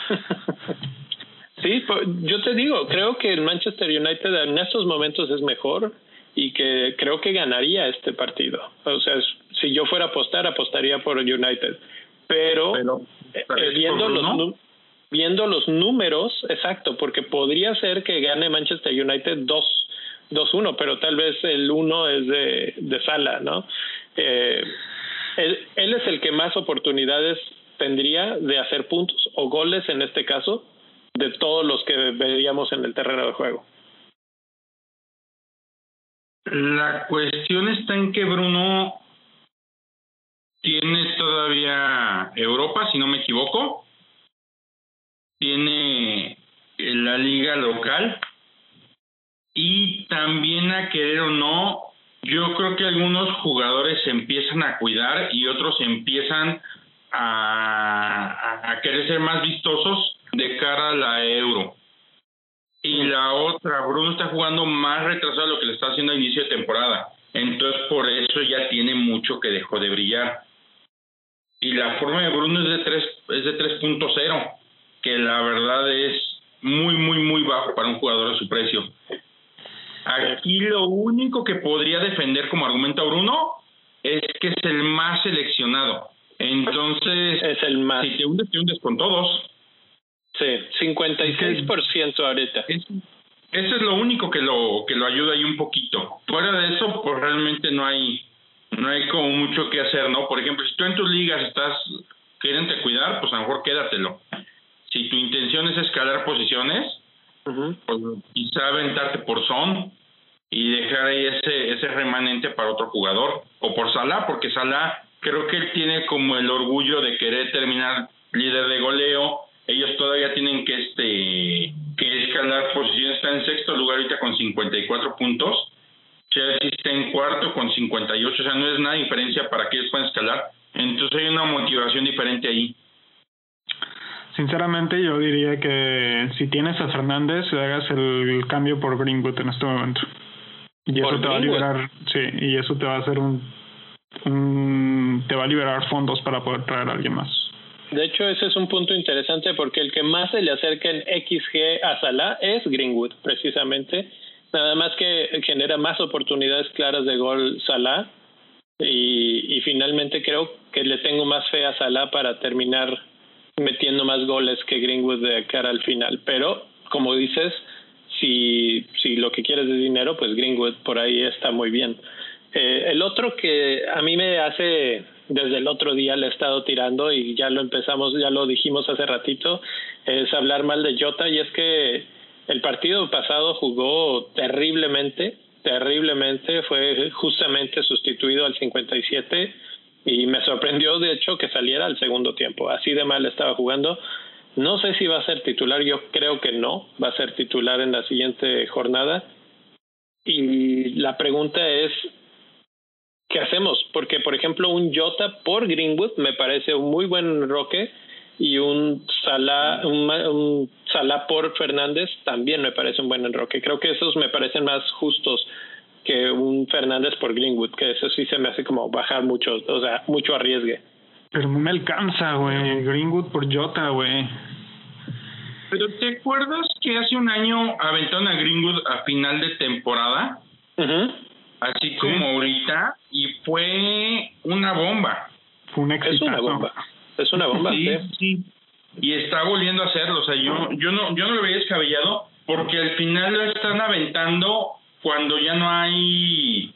*laughs* sí, yo te digo, creo que el Manchester United en estos momentos es mejor y que creo que ganaría este partido. O sea, si yo fuera a apostar, apostaría por United. Pero, eh, viendo los viendo los números, exacto, porque podría ser que gane Manchester United 2 2-1, pero tal vez el 1 es de, de Sala, ¿no? Eh, él, él es el que más oportunidades tendría de hacer puntos o goles en este caso de todos los que veríamos en el terreno de juego. La cuestión está en que Bruno tiene todavía Europa, si no me equivoco. Tiene la liga local. Y también a querer o no, yo creo que algunos jugadores se empiezan a cuidar y otros empiezan a, a querer ser más vistosos de cara a la euro. Y la otra, Bruno está jugando más retrasado de lo que le está haciendo a inicio de temporada. Entonces por eso ya tiene mucho que dejó de brillar. Y la forma de Bruno es de 3 es de 3.0, que la verdad es muy muy muy bajo para un jugador de su precio. Aquí lo único que podría defender como argumento a Bruno es que es el más seleccionado. Entonces, es el más. Si te hundes, te hundes con todos. Sí, 56% ahorita. eso es lo único que lo que lo ayuda ahí un poquito. Fuera de eso, pues realmente no hay no hay como mucho que hacer, ¿no? Por ejemplo, si tú en tus ligas estás queriendo cuidar, pues a lo mejor quédatelo. Si tu intención es escalar posiciones, pues quizá aventarte por son y dejar ahí ese ese remanente para otro jugador. O por Salah, porque Salah creo que él tiene como el orgullo de querer terminar líder de goleo. Ellos todavía tienen que este que escalar posiciones. Está en sexto lugar ahorita con 54 puntos. Chelsea está en cuarto con 58 o sea no es nada diferencia para que ellos puedan escalar. Entonces hay una motivación diferente ahí Sinceramente yo diría que si tienes a Fernández hagas el cambio por Greenwood en este momento y eso te va a liberar sí y eso te va a hacer un, un te va a liberar fondos para poder traer a alguien más de hecho, ese es un punto interesante porque el que más se le acerca en XG a Salah es Greenwood, precisamente. Nada más que genera más oportunidades claras de gol Salah. Y, y finalmente creo que le tengo más fe a Salah para terminar metiendo más goles que Greenwood de cara al final. Pero, como dices, si, si lo que quieres es dinero, pues Greenwood por ahí está muy bien. Eh, el otro que a mí me hace desde el otro día le he estado tirando y ya lo empezamos, ya lo dijimos hace ratito, es hablar mal de Jota y es que el partido pasado jugó terriblemente, terriblemente, fue justamente sustituido al 57 y me sorprendió de hecho que saliera al segundo tiempo, así de mal estaba jugando. No sé si va a ser titular, yo creo que no, va a ser titular en la siguiente jornada. Y la pregunta es, ¿qué hacemos? Porque, por ejemplo, un Jota por Greenwood me parece un muy buen roque y un Salah, un, Salah por Fernández también me parece un buen enroque. Creo que esos me parecen más justos que un Fernández por Greenwood, que eso sí se me hace como bajar mucho, o sea, mucho arriesgue. Pero no me alcanza, güey. Greenwood por Jota, güey. Pero ¿te acuerdas que hace un año aventaron a Greenwood a final de temporada? así como ahorita, y fue una bomba. Fue un Es una bomba. Es una bomba. sí, sí. Y está volviendo a hacerlo. O sea, yo, yo no, yo no lo veía descabellado porque al final lo están aventando cuando ya no hay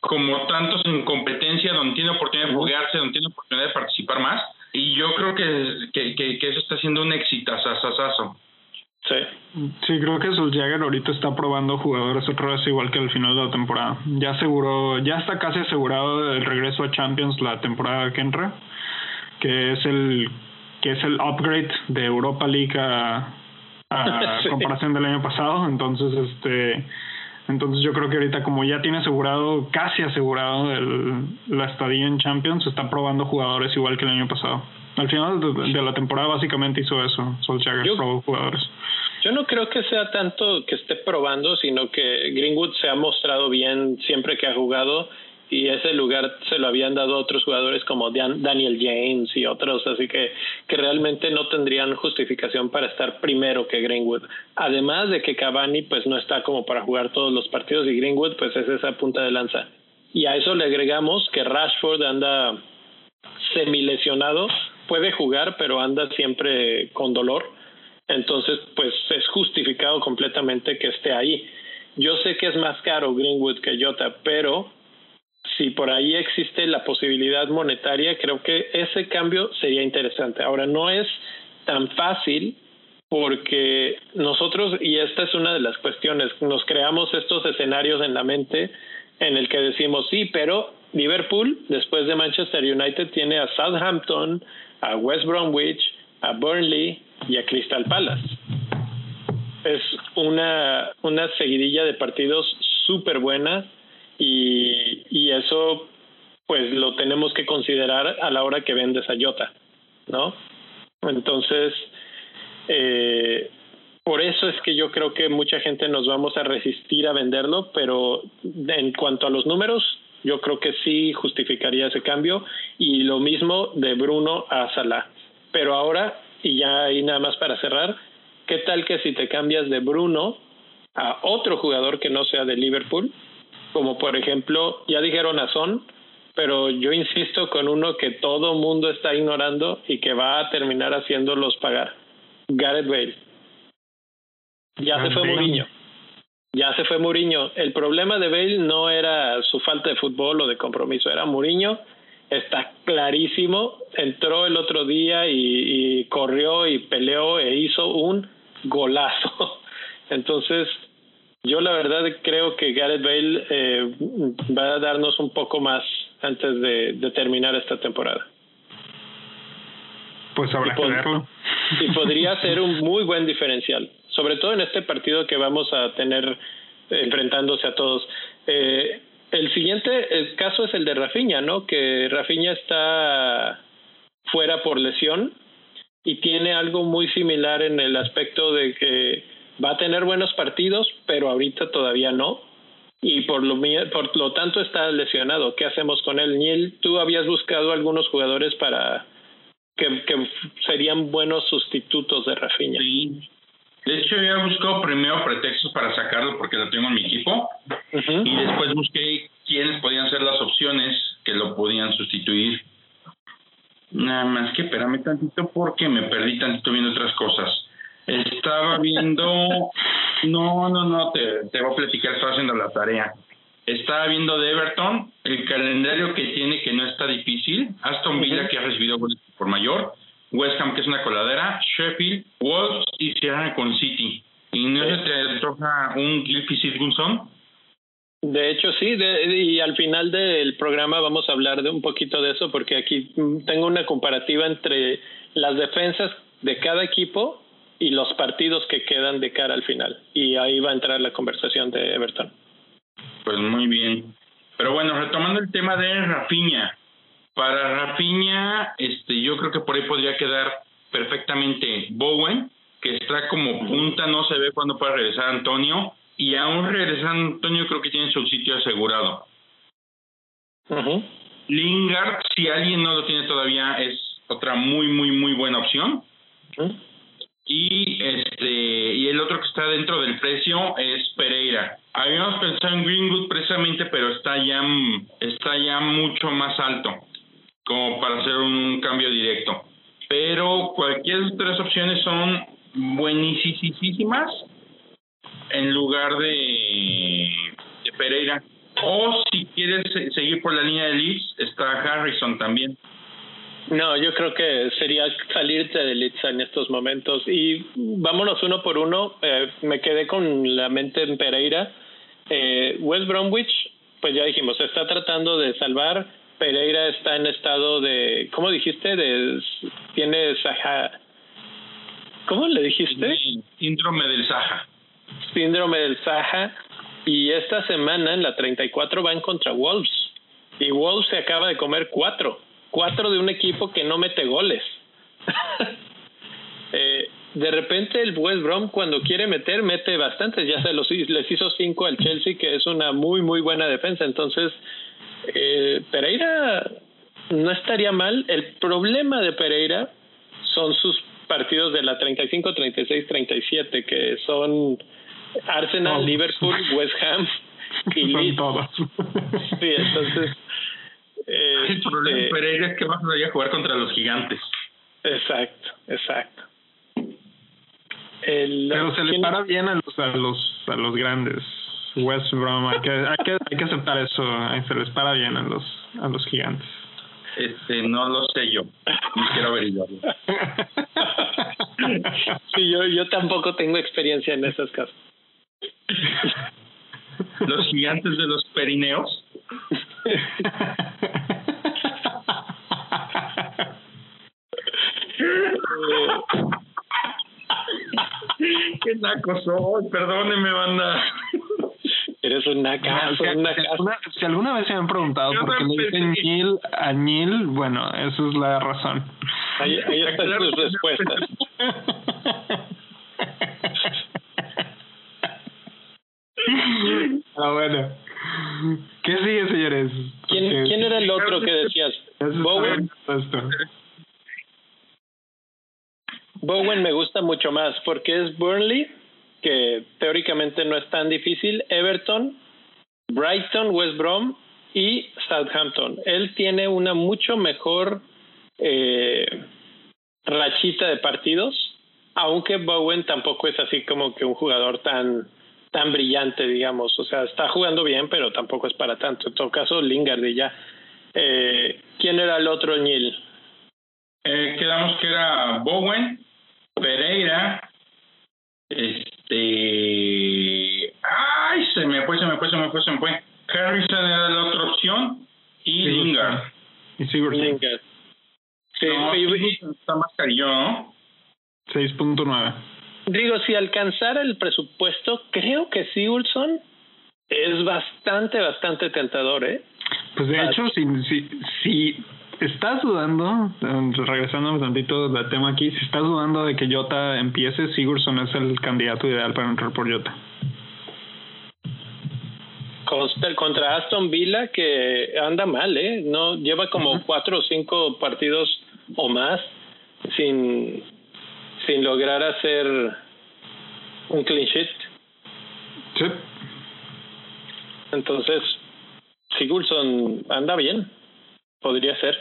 como tantos en competencia donde tiene oportunidad de jugarse, donde tiene oportunidad de participar más. Y yo creo que, que, que, que eso está siendo un exitazazazazo. Sí. Sí, creo que Solskjaer ahorita está probando jugadores otra vez igual que al final de la temporada. Ya aseguró, ya está casi asegurado el regreso a Champions la temporada que entra, que es el que es el upgrade de Europa League a, a *laughs* comparación del año pasado, entonces este entonces yo creo que ahorita como ya tiene asegurado, casi asegurado el, la estadía en Champions, está probando jugadores igual que el año pasado. Al final de, la temporada básicamente hizo eso, Solskjaer probó jugadores. Yo no creo que sea tanto que esté probando, sino que Greenwood se ha mostrado bien siempre que ha jugado y ese lugar se lo habían dado otros jugadores como Daniel James y otros, así que, que realmente no tendrían justificación para estar primero que Greenwood. Además de que Cavani pues no está como para jugar todos los partidos y Greenwood pues es esa punta de lanza. Y a eso le agregamos que Rashford anda semilesionado, puede jugar pero anda siempre con dolor, entonces pues es justificado completamente que esté ahí. Yo sé que es más caro Greenwood que Jota, pero si por ahí existe la posibilidad monetaria, creo que ese cambio sería interesante. Ahora, no es tan fácil porque nosotros, y esta es una de las cuestiones, nos creamos estos escenarios en la mente en el que decimos, sí, pero Liverpool, después de Manchester United, tiene a Southampton, a West Bromwich, a Burnley y a Crystal Palace. Es una, una seguidilla de partidos súper buena y, eso pues lo tenemos que considerar a la hora que vendes a Jota, ¿no? Entonces, eh, por eso es que yo creo que mucha gente nos vamos a resistir a venderlo, pero en cuanto a los números, yo creo que sí justificaría ese cambio y lo mismo de Bruno a Salah. Pero ahora, y ya ahí nada más para cerrar, ¿qué tal que si te cambias de Bruno a otro jugador que no sea de Liverpool como por ejemplo, ya dijeron a Son, pero yo insisto con uno que todo mundo está ignorando y que va a terminar haciéndolos pagar. Gareth Bale. Ya se fue Mourinho. Ya se fue Mourinho. El problema de Bale no era su falta de fútbol o de compromiso, era Mourinho. Está clarísimo. Entró el otro día y, y corrió y peleó e hizo un golazo. *laughs* Entonces, yo la verdad creo que Gareth Bale eh, va a darnos un poco más antes de, terminar esta temporada. Pues habrá que verlo. Y podría *laughs* ser un muy buen diferencial, sobre todo en este partido que vamos a tener enfrentándose a todos. Eh, el siguiente caso es el de Rafinha, ¿no? Que Rafinha está fuera por lesión y tiene algo muy similar en el aspecto de que va a tener buenos partidos, pero ahorita todavía no. Y por lo, por lo tanto está lesionado. ¿Qué hacemos con él? Niel, tú habías buscado algunos jugadores para que, que serían buenos sustitutos de Rafinha. Sí. De hecho, había buscado primero pretextos para sacarlo porque lo tengo en mi equipo. Y después busqué quiénes podían ser las opciones que lo podían sustituir. Nada más que espérame tantito porque me perdí tantito viendo otras cosas. Estaba viendo. No, no, no, te, te voy a platicar, estaba haciendo la tarea. Estaba viendo de Everton el calendario que tiene que no está difícil. Aston Villa, que ha recibido goles por mayor. West Ham, que es una coladera. Sheffield, Wolves y cierran con City. ¿Y no se te toca un Gilfie Sigurdsson? De hecho, sí, de, y al final del programa vamos a hablar de un poquito de eso, porque aquí tengo una comparativa entre las defensas de cada equipo y los partidos que quedan de cara al final. Y ahí va a entrar la conversación de Everton. Pues muy bien. Pero bueno, retomando el tema de Rafiña. Para Rafiña, este, yo creo que por ahí podría quedar perfectamente Bowen, que está como punta, no se ve cuándo puede regresar Antonio. Y aún regresando Antonio, creo que tiene su sitio asegurado. Lingard, si alguien no lo tiene todavía, es otra muy, muy, muy buena opción y este y el otro que está dentro del precio es Pereira. Habíamos pensado en Greenwood precisamente, pero está ya está ya mucho más alto como para hacer un cambio directo. Pero cualquiera de las tres opciones son buenísimas en lugar de, de Pereira. O si quieres seguir por la línea de Leeds, está Harrison también. No, yo creo que sería salirte de Leeds en estos momentos. Y vámonos uno por uno. Eh, me quedé con la mente en Pereira. Eh, West Bromwich, pues ya dijimos, está tratando de salvar. Pereira está en estado de, ¿cómo dijiste? De, tiene Saja. ¿Cómo le dijiste? síndrome del Saja. Síndrome del Saja. Y esta semana en la 34 van contra Wolves. Y Wolves se acaba de comer cuatro cuatro de un equipo que no mete goles. *laughs* eh, de repente el West Brom cuando quiere meter mete bastantes, ya se los les hizo cinco al Chelsea que es una muy muy buena defensa, entonces Eh, Pereira no estaría mal. El problema de Pereira son sus partidos de la 35, 36, 37, que son Arsenal, Liverpool, West Ham *laughs* y todos. Sí, entonces. Eh, El problema de eh, Pereira es que vas a jugar contra los gigantes. Exacto, exacto. El, Pero se le ¿quién- para bien a los, a los, a los grandes. West Brom, hay que, hay que, hay que aceptar eso. eh, Se les para bien a los, a los gigantes. Este, no lo sé yo. Ni quiero averiguarlo. *laughs* Sí, yo, yo tampoco tengo experiencia en esas cosas. Los gigantes de los perineos. *laughs* Qué naco soy, perdónenme, banda. Eres un si, nacazo, un si nacazo. alguna, si alguna vez se han preguntado Yo por qué le dicen. Neil a Neil, bueno, esa es la razón. Ahí, ahí están Claro no respuestas. *laughs* Ah, bueno. ¿Qué sigue, señores? ¿Quién, Porque- ¿Quién era el otro que decías? Eso está Bowen. bien puesto. Bowen me gusta mucho más porque es Burnley, que teóricamente no es tan difícil, Everton, Brighton, West Brom y Southampton. Él tiene una mucho mejor eh, rachita de partidos, aunque Bowen tampoco es así como que un jugador tan tan brillante, digamos. O sea, está jugando bien, pero tampoco es para tanto. En todo caso, Lingard y ya. Eh, ¿Quién era el otro Neil? Eh, quedamos que era Bowen, Pereira, este... ¡Ay! Se me fue, se me fue, se me fue, se me fue. Harrison era la otra opción y Sí, Lingard. Y Sigurdsson, Lingard. Sí, No, está más carillo, ¿no? 6.9. digo, si alcanzara el presupuesto, creo que Sigurdsson es bastante, bastante tentador, ¿eh? Pues de hecho, si, si, si estás dudando, regresando un tantito del tema aquí, si estás dudando de que Jota empiece, Sigurdsson es el candidato ideal para entrar por Jota. Consta- Contra Aston Villa, que anda mal, ¿eh? No, lleva como cuatro o cinco partidos o más sin, sin lograr hacer un clean sheet. Sí. Entonces, Sigurdsson anda bien, podría ser.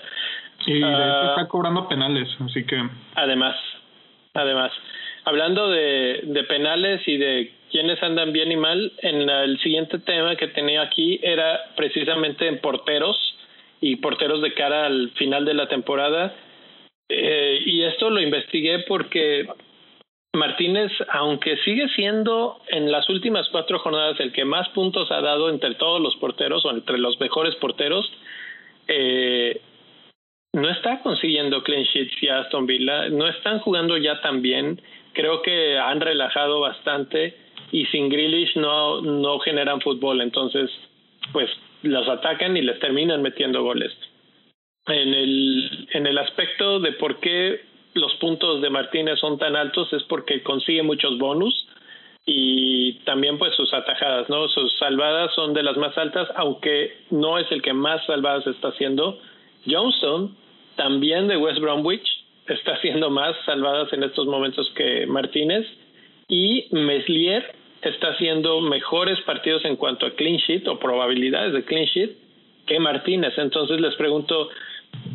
Y de Ah. hecho está cobrando penales, así que Además, además, hablando de, de penales y de quiénes andan bien y mal, en la- el siguiente tema que tenía aquí era precisamente en porteros y porteros de cara al final de la temporada. Eh, y esto lo investigué porque Martínez, aunque sigue siendo en las últimas cuatro jornadas el que más puntos ha dado entre todos los porteros o entre los mejores porteros, eh, no está consiguiendo clean sheets ya Aston Villa, no están jugando ya tan bien, creo que han relajado bastante y sin Grealish no, no generan fútbol, entonces pues los atacan y les terminan metiendo goles. En el, en el aspecto de por qué los puntos de Martínez son tan altos es porque consigue muchos bonus y también pues sus atajadas, ¿no? Sus salvadas son de las más altas, aunque no es el que más salvadas está haciendo. Johnston, también de West Bromwich, está haciendo más salvadas en estos momentos que Martínez y Meslier está haciendo mejores partidos en cuanto a clean sheet o probabilidades de clean sheet que Martínez. Entonces les pregunto,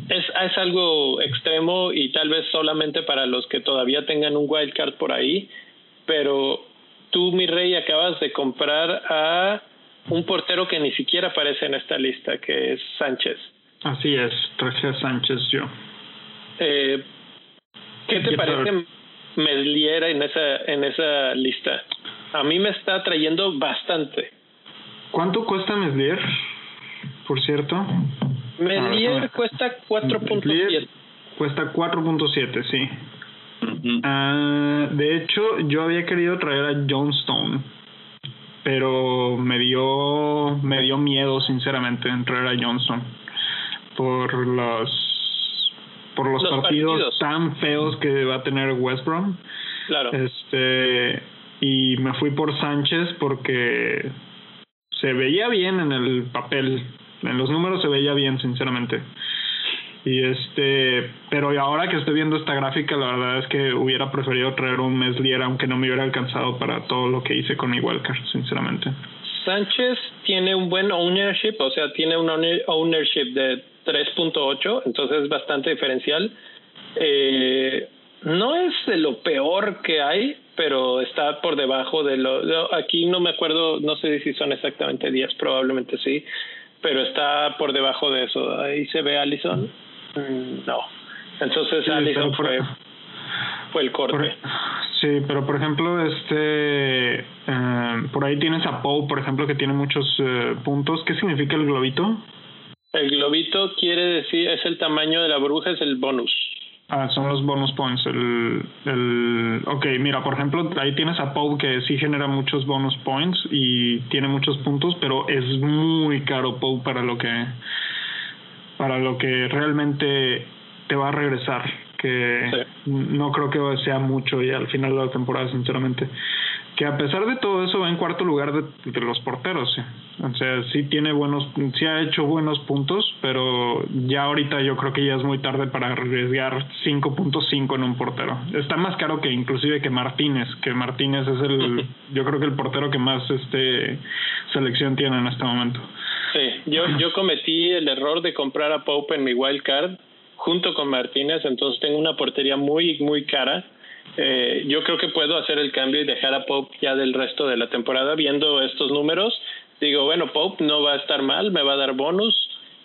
es, es algo extremo y tal vez solamente para los que todavía tengan un wild card por ahí, pero tú, mi rey, acabas de comprar a un portero que ni siquiera aparece en esta lista, que es Sánchez. así es, traje a Sánchez yo. Eh, ¿Qué te parece saber. Meslier en esa, en esa lista? A mí me está atrayendo bastante. ¿Cuánto cuesta Meslier? Por cierto. Meslier cuesta 4.7. Meslier Cuesta 4.7, sí. Ah, de hecho, yo había querido traer a Johnstone, pero me dio me dio miedo, sinceramente, en traer a Johnstone por los por los, Los partidos, partidos. tan feos que va a tener West Brom. Claro. Este y me fui por Sánchez porque se veía bien en el papel, en los números se veía bien, sinceramente. Y este, pero ahora que estoy viendo esta gráfica, la verdad es que hubiera preferido traer un Meslier, aunque no me hubiera alcanzado para todo lo que hice con Igualcar, sinceramente. Sánchez tiene un buen ownership, o sea, tiene un ownership de 3.8, entonces es bastante diferencial. Eh, no es de lo peor que hay, pero está por debajo de lo... Aquí no me acuerdo, no sé si son exactamente 10, probablemente sí, pero está por debajo de eso. Ahí se ve Allison. Mm, no. Entonces Allison fue, fue el corte. sí, pero por ejemplo, este... Eh, por ahí tienes a Poe, por ejemplo, que tiene muchos eh, puntos. ¿Qué significa el globito? El globito quiere decir, es el tamaño de la bruja, es el bonus. Ah, son los bonus points. El, el, ok, mira, por ejemplo, ahí tienes a Poe que sí genera muchos bonus points y tiene muchos puntos, pero es muy caro Poe para lo que para lo que realmente te va a regresar. Que no creo que sea mucho y al final de la temporada, sinceramente que a pesar de todo eso va en cuarto lugar de, los porteros. O sea, sí tiene buenos, sí ha hecho buenos puntos, pero ya ahorita yo creo que ya es muy tarde para arriesgar 5.5 en un portero. Está más caro que inclusive que Martínez, que Martínez es el, *laughs* yo creo que el portero que más este selección tiene en este momento. Sí, yo, yo cometí el error de comprar a Pope en mi wild card junto con Martínez, entonces tengo una portería muy, muy cara eh, yo creo que puedo hacer el cambio y dejar a Pope ya del resto de la temporada viendo estos números. Digo, bueno, Pope no va a estar mal, me va a dar bonus.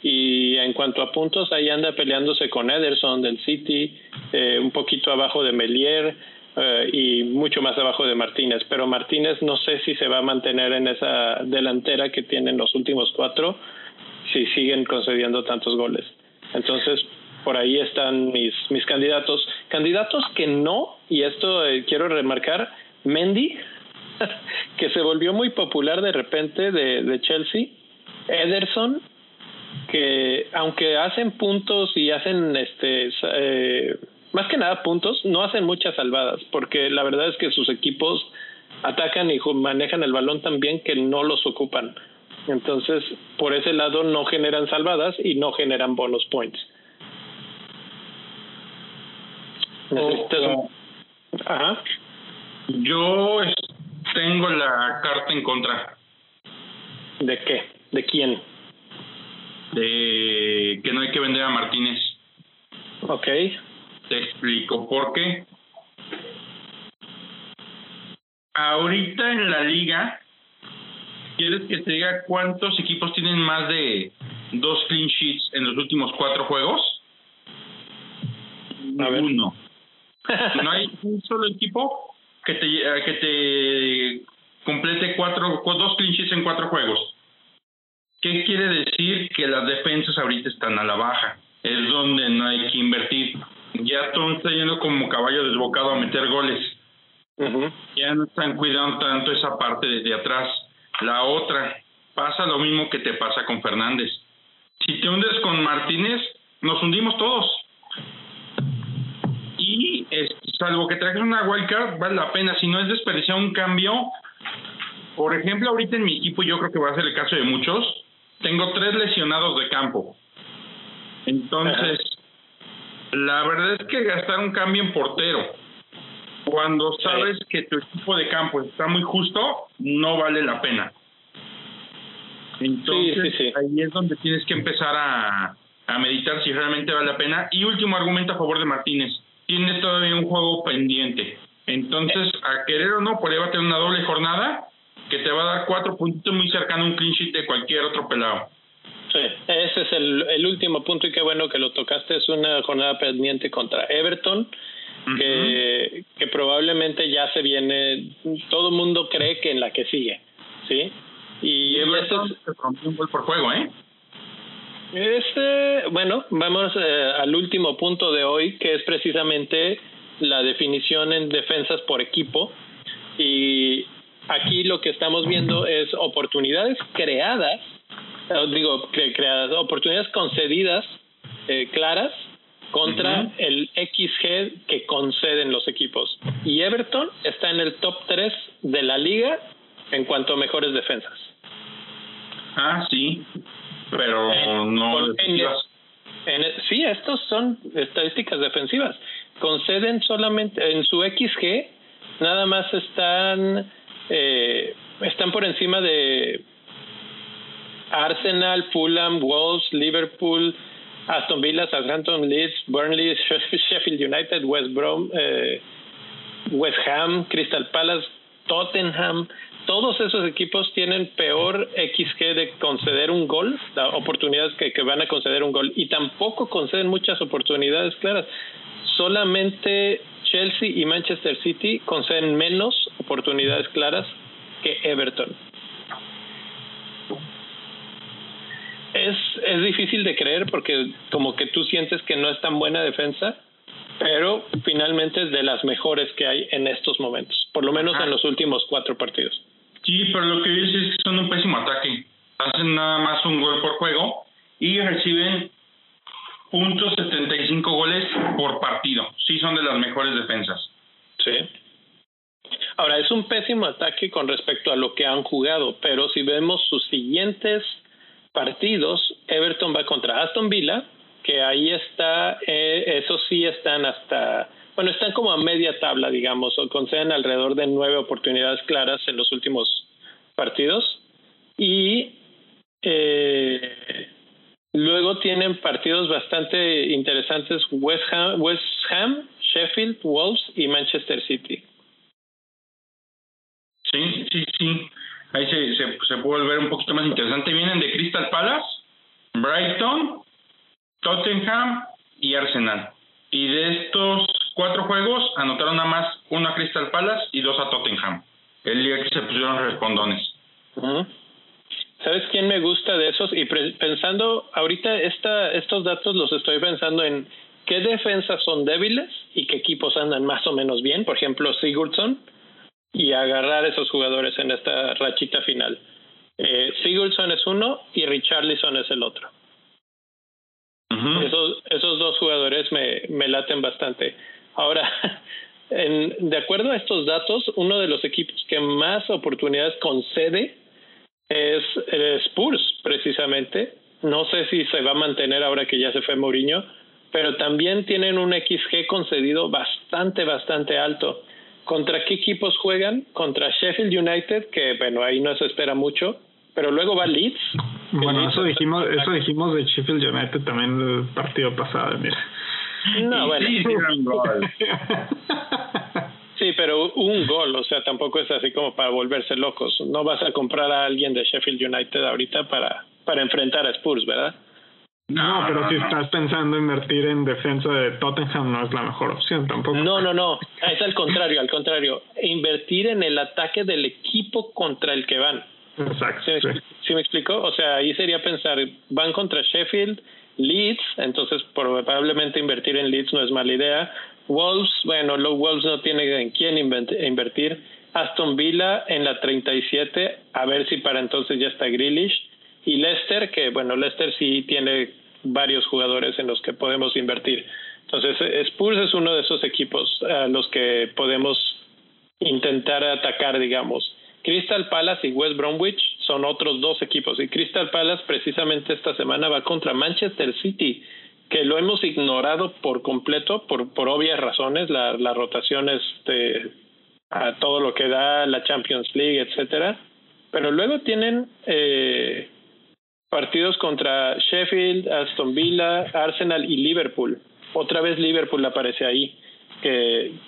Y en cuanto a puntos, ahí anda peleándose con Ederson del City, eh, un poquito abajo de Melier eh, y mucho más abajo de Martínez. Pero Martínez no sé si se va a mantener en esa delantera que tienen los últimos cuatro si siguen concediendo tantos goles. Entonces, por ahí están mis, mis candidatos. Candidatos que no, y esto eh, quiero remarcar, Mendy, *laughs* que se volvió muy popular de repente de, de Chelsea, Ederson, que aunque hacen puntos y hacen este eh, más que nada puntos, no hacen muchas salvadas, porque la verdad es que sus equipos atacan y manejan el balón tan bien que no los ocupan. Entonces, por ese lado no generan salvadas y no generan bonus points. Ajá. Yo tengo la carta en contra. ¿De qué? ¿De quién? De que no hay que vender a Martínez. Ok. Te explico por qué. Ahorita en la liga, ¿quieres que te diga cuántos equipos tienen más de dos clean sheets en los últimos cuatro juegos? A ver. No hay un solo equipo que te, que te complete cuatro, dos clinches en cuatro juegos. ¿Qué quiere decir? Que las defensas ahorita están a la baja. Es donde no hay que invertir. Ya todo está yendo como caballo desbocado a meter goles. Ya no están cuidando tanto esa parte desde atrás. La otra, pasa lo mismo que te pasa con Fernández. Si te hundes con Martínez, nos hundimos todos y salvo que traigas una wildcard, vale la pena. Si no es desperdiciar un cambio, por ejemplo, ahorita en mi equipo, yo creo que va a ser el caso de muchos, tengo tres lesionados de campo. Entonces, la verdad es que gastar un cambio en portero, cuando sabes que tu equipo de campo está muy justo, no vale la pena. Entonces, ahí es donde tienes que empezar a, a meditar si realmente vale la pena. Y último argumento a favor de Martínez tiene todavía un juego pendiente. Entonces, a querer o no, por ahí va a tener una doble jornada que te va a dar cuatro puntitos muy cercano a un clean sheet de cualquier otro pelado. Sí, ese es el, el último punto y qué bueno que lo tocaste. Es una jornada pendiente contra Everton, que, que probablemente ya se viene, todo el mundo cree que en la que sigue, ¿sí? Y, Everton se rompió un gol por juego, ¿eh? Este, bueno, vamos eh, al último punto de hoy, que es precisamente la definición en defensas por equipo. Y aquí lo que estamos viendo es oportunidades creadas, eh, digo, creadas, oportunidades concedidas eh, claras contra el XG que conceden los equipos. Y Everton está en el top 3 de la liga en cuanto a mejores defensas. Ah, sí pero no. En, sí, estos son estadísticas defensivas. Conceden solamente en su XG, nada más están eh, están por encima de Arsenal, Fulham, Wolves, Liverpool, Aston Villa, Southampton, Leeds, Burnley, Sheffield United, West Brom, eh, West Ham, Crystal Palace, Tottenham, todos esos equipos tienen peor XG de conceder un gol, oportunidades que van a conceder un gol, y tampoco conceden muchas oportunidades claras. Solamente Chelsea y Manchester City conceden menos oportunidades claras que Everton. Es, es difícil de creer porque como que tú sientes que no es tan buena defensa, pero finalmente es de las mejores que hay en estos momentos, por lo menos en los últimos cuatro partidos. Sí, pero lo que dices es que son un pésimo ataque. Hacen nada más un gol por juego y reciben puntos 75 goles por partido. Sí, son de las mejores defensas. Sí. Ahora, es un pésimo ataque con respecto a lo que han jugado, pero si vemos sus siguientes partidos, Everton va contra Aston Villa, que ahí está, eh, eso sí están hasta, bueno, están como a media tabla, digamos, o conceden alrededor de nueve oportunidades claras en los últimos partidos. Y eh, luego tienen partidos bastante interesantes West Ham, West Ham, Sheffield, Wolves y Manchester City. Sí, sí, sí. Ahí se, se, se puede volver un poquito más interesante. Vienen de Crystal Palace, Brighton, Tottenham y Arsenal. Y de estos cuatro juegos anotaron nada más uno a Crystal Palace y dos a Tottenham. El día que se pusieron respondones. ¿Sabes quién me gusta de esos? Y pensando, ahorita esta, estos datos los estoy pensando en qué defensas son débiles y qué equipos andan más o menos bien. Por ejemplo, Sigurdsson y agarrar esos jugadores en esta rachita final. Eh, Sigurdsson es uno y Richarlison es el otro. esos, esos dos jugadores me, me laten bastante. Ahora, *laughs* en, de acuerdo a estos datos, uno de los equipos que más oportunidades concede es el Spurs, precisamente. No sé si se va a mantener ahora que ya se fue Mourinho, pero también tienen un XG concedido bastante, bastante alto. ¿Contra qué equipos juegan? Contra Sheffield United, que bueno, ahí no se espera mucho, pero luego va Leeds. Bueno, eso dijimos, eso dijimos de Sheffield United también el partido pasado, mira. No, bueno. *laughs* Sí, pero un gol, o sea, tampoco es así como para volverse locos. No vas a comprar a alguien de Sheffield United ahorita para, para enfrentar a Spurs, ¿verdad? No, pero si estás pensando invertir en defensa de Tottenham no es la mejor opción tampoco. No, no, no, es al contrario, al contrario. Invertir en el ataque del equipo contra el que van. Exacto. ¿Sí me, explico? O sea, ahí sería pensar, van contra Sheffield, Leeds, entonces probablemente invertir en Leeds no es mala idea. Wolves, bueno, los Wolves no tienen en quién invertir. Aston Villa en la 37, a ver si para entonces ya está Grealish y Leicester, que bueno, Leicester sí tiene varios jugadores en los que podemos invertir. Entonces, Spurs es uno de esos equipos a los que podemos intentar atacar, digamos. Crystal Palace y West Bromwich son otros dos equipos. Y Crystal Palace precisamente esta semana va contra Manchester City, que lo hemos ignorado por completo por, por obvias razones, la, la rotación este, a todo lo que da la Champions League, etcétera. Pero luego tienen eh, partidos contra Sheffield, Aston Villa, Arsenal y Liverpool. Otra vez Liverpool aparece ahí,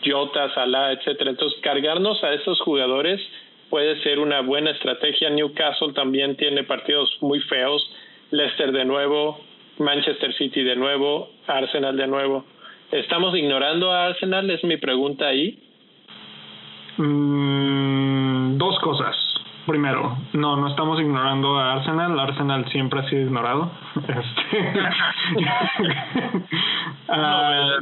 Jota, Salah, etcétera. Entonces, cargarnos a esos jugadores puede ser una buena estrategia. Newcastle también tiene partidos muy feos. Leicester de nuevo, Manchester City de nuevo, Arsenal de nuevo. ¿Estamos ignorando a Arsenal? Es mi pregunta ahí. Mm, dos cosas primero, no, no estamos ignorando a Arsenal. Arsenal siempre ha sido ignorado. *laughs* Este, *laughs* ah,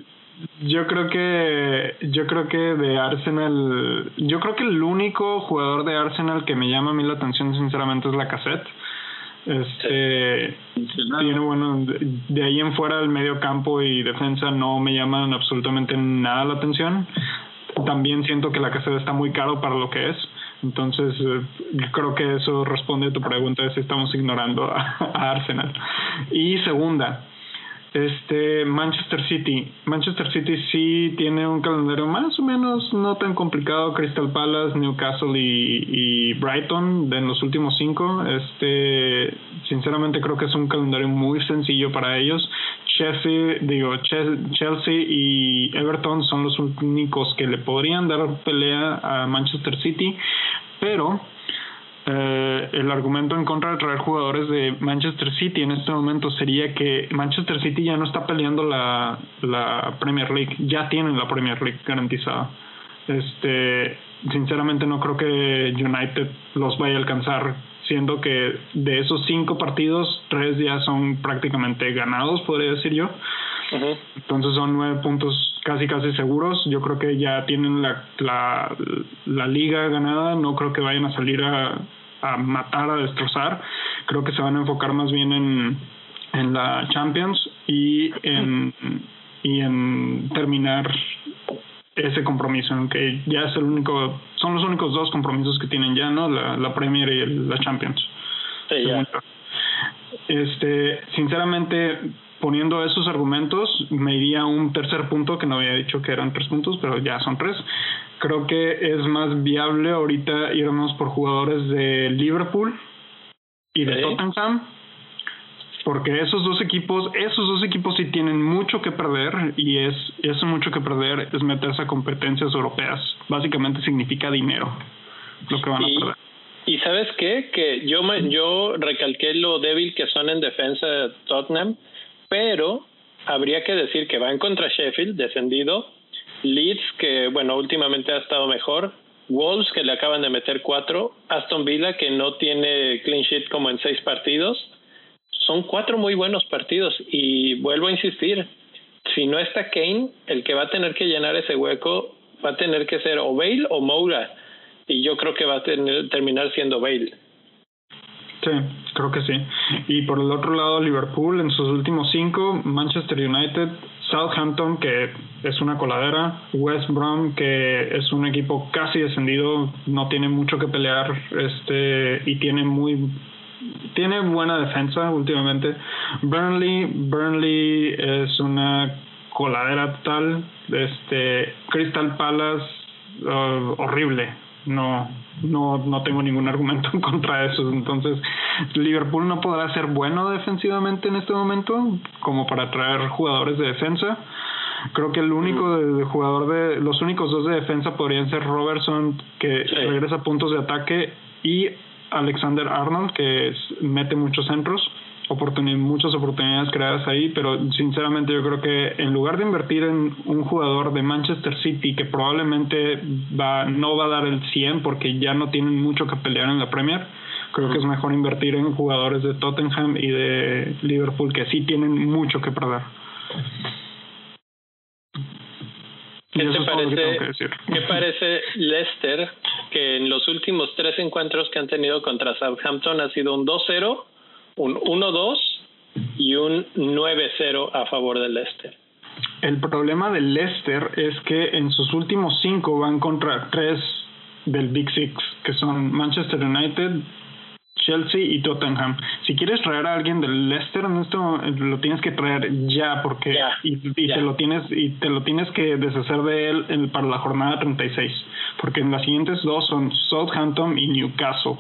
yo creo que yo creo que de Arsenal, yo creo que el único jugador de Arsenal que me llama a mí la atención sinceramente es la cassette. Este tiene bueno de ahí en fuera el medio campo y defensa no me llaman absolutamente nada la atención. También siento que la cassette está muy caro para lo que es Entonces, eh, creo que eso responde a tu pregunta de si estamos ignorando a Arsenal. Y segunda, este Manchester City. Manchester City sí tiene un calendario más o menos no tan complicado. Crystal Palace, Newcastle y, Brighton en los últimos cinco. Este, sinceramente creo que es un calendario muy sencillo para ellos. Chelsea, digo, Chelsea y Everton son los únicos que le podrían dar pelea a Manchester City, pero eh, el argumento en contra de traer jugadores de Manchester City en este momento sería que Manchester City ya no está peleando la, la Premier League, ya tienen la Premier League garantizada. Este, sinceramente no creo que United los vaya a alcanzar, siendo que de esos cinco partidos, tres ya son prácticamente ganados, podría decir yo. Entonces son nueve puntos casi casi seguros. Yo creo que ya tienen la, la, la liga ganada. No creo que vayan a salir a, a matar, a destrozar. Creo que se van a enfocar más bien en, en la Champions y en, y en terminar ese compromiso, que ya es el único, son los únicos dos compromisos que tienen ya, ¿no? La, la Premier y la Champions. Sí, ya. Este, sinceramente, poniendo esos argumentos, me iría a un tercer punto que no había dicho que eran tres puntos, pero ya son tres. Creo que es más viable ahorita irnos por jugadores de Liverpool y de Tottenham, porque esos dos equipos, esos dos equipos sí tienen mucho que perder y es eso mucho que perder es meterse a competencias europeas. Básicamente significa dinero lo que van a perder. Y sabes qué, que yo yo recalqué lo débil que son en defensa de Tottenham pero habría que decir que va en contra Sheffield, descendido, Leeds, que bueno, últimamente ha estado mejor, Wolves, que le acaban de meter cuatro, Aston Villa, que no tiene clean sheet como en seis partidos. Son cuatro muy buenos partidos y vuelvo a insistir, si no está Kane, el que va a tener que llenar ese hueco va a tener que ser o Bale o Moura y yo creo que va a tener, terminar siendo Bale. Sí, creo que sí. Y por el otro lado, Liverpool en sus últimos cinco, Manchester United, Southampton, que es una coladera, West Brom, que es un equipo casi descendido, no tiene mucho que pelear, este, y tiene muy tiene buena defensa últimamente. Burnley, Burnley es una coladera total, este, Crystal Palace, uh, horrible, no, no, no tengo ningún argumento en contra de eso. Entonces, Liverpool no podrá ser bueno defensivamente en este momento, como para traer jugadores de defensa. Creo que el único de, jugador de los únicos dos de defensa podrían ser Robertson que regresa puntos de ataque y Alexander Arnold que mete muchos centros muchas oportunidades creadas ahí, pero sinceramente yo creo que en lugar de invertir en un jugador de Manchester City que probablemente va, no va a dar el 100 porque ya no tienen mucho que pelear en la Premier, creo que es mejor invertir en jugadores de Tottenham y de Liverpool que sí tienen mucho que perder. ¿Qué te parece, ¿Qué parece Leicester que en los últimos tres encuentros que han tenido contra Southampton ha sido un 2-0 un 1-2 y un 9-0 a favor del Leicester. El problema del Leicester es que en sus últimos cinco van contra tres del Big Six, que son Manchester United, Chelsea y Tottenham. Si quieres traer a alguien del Leicester en esto lo tienes que traer ya porque y, te lo tienes y te lo tienes que deshacer de él para la jornada 36, porque en las siguientes dos son Southampton y Newcastle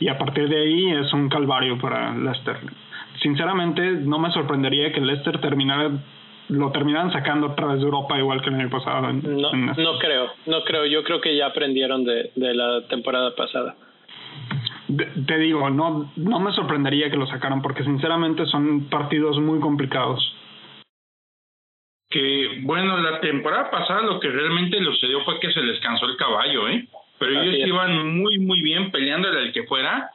y a partir de ahí es un calvario para Leicester. Sinceramente, no me sorprendería que Leicester terminara lo terminaran sacando a través de Europa igual que el año pasado. no, no creo, no creo. Yo creo que ya aprendieron de, de la temporada pasada. Te digo, no, no me sorprendería que lo sacaran porque sinceramente son partidos muy complicados. Que bueno, la temporada pasada lo que realmente le sucedió fue que se les cansó el caballo, ¿eh? pero ellos iban muy, muy bien peleando el que fuera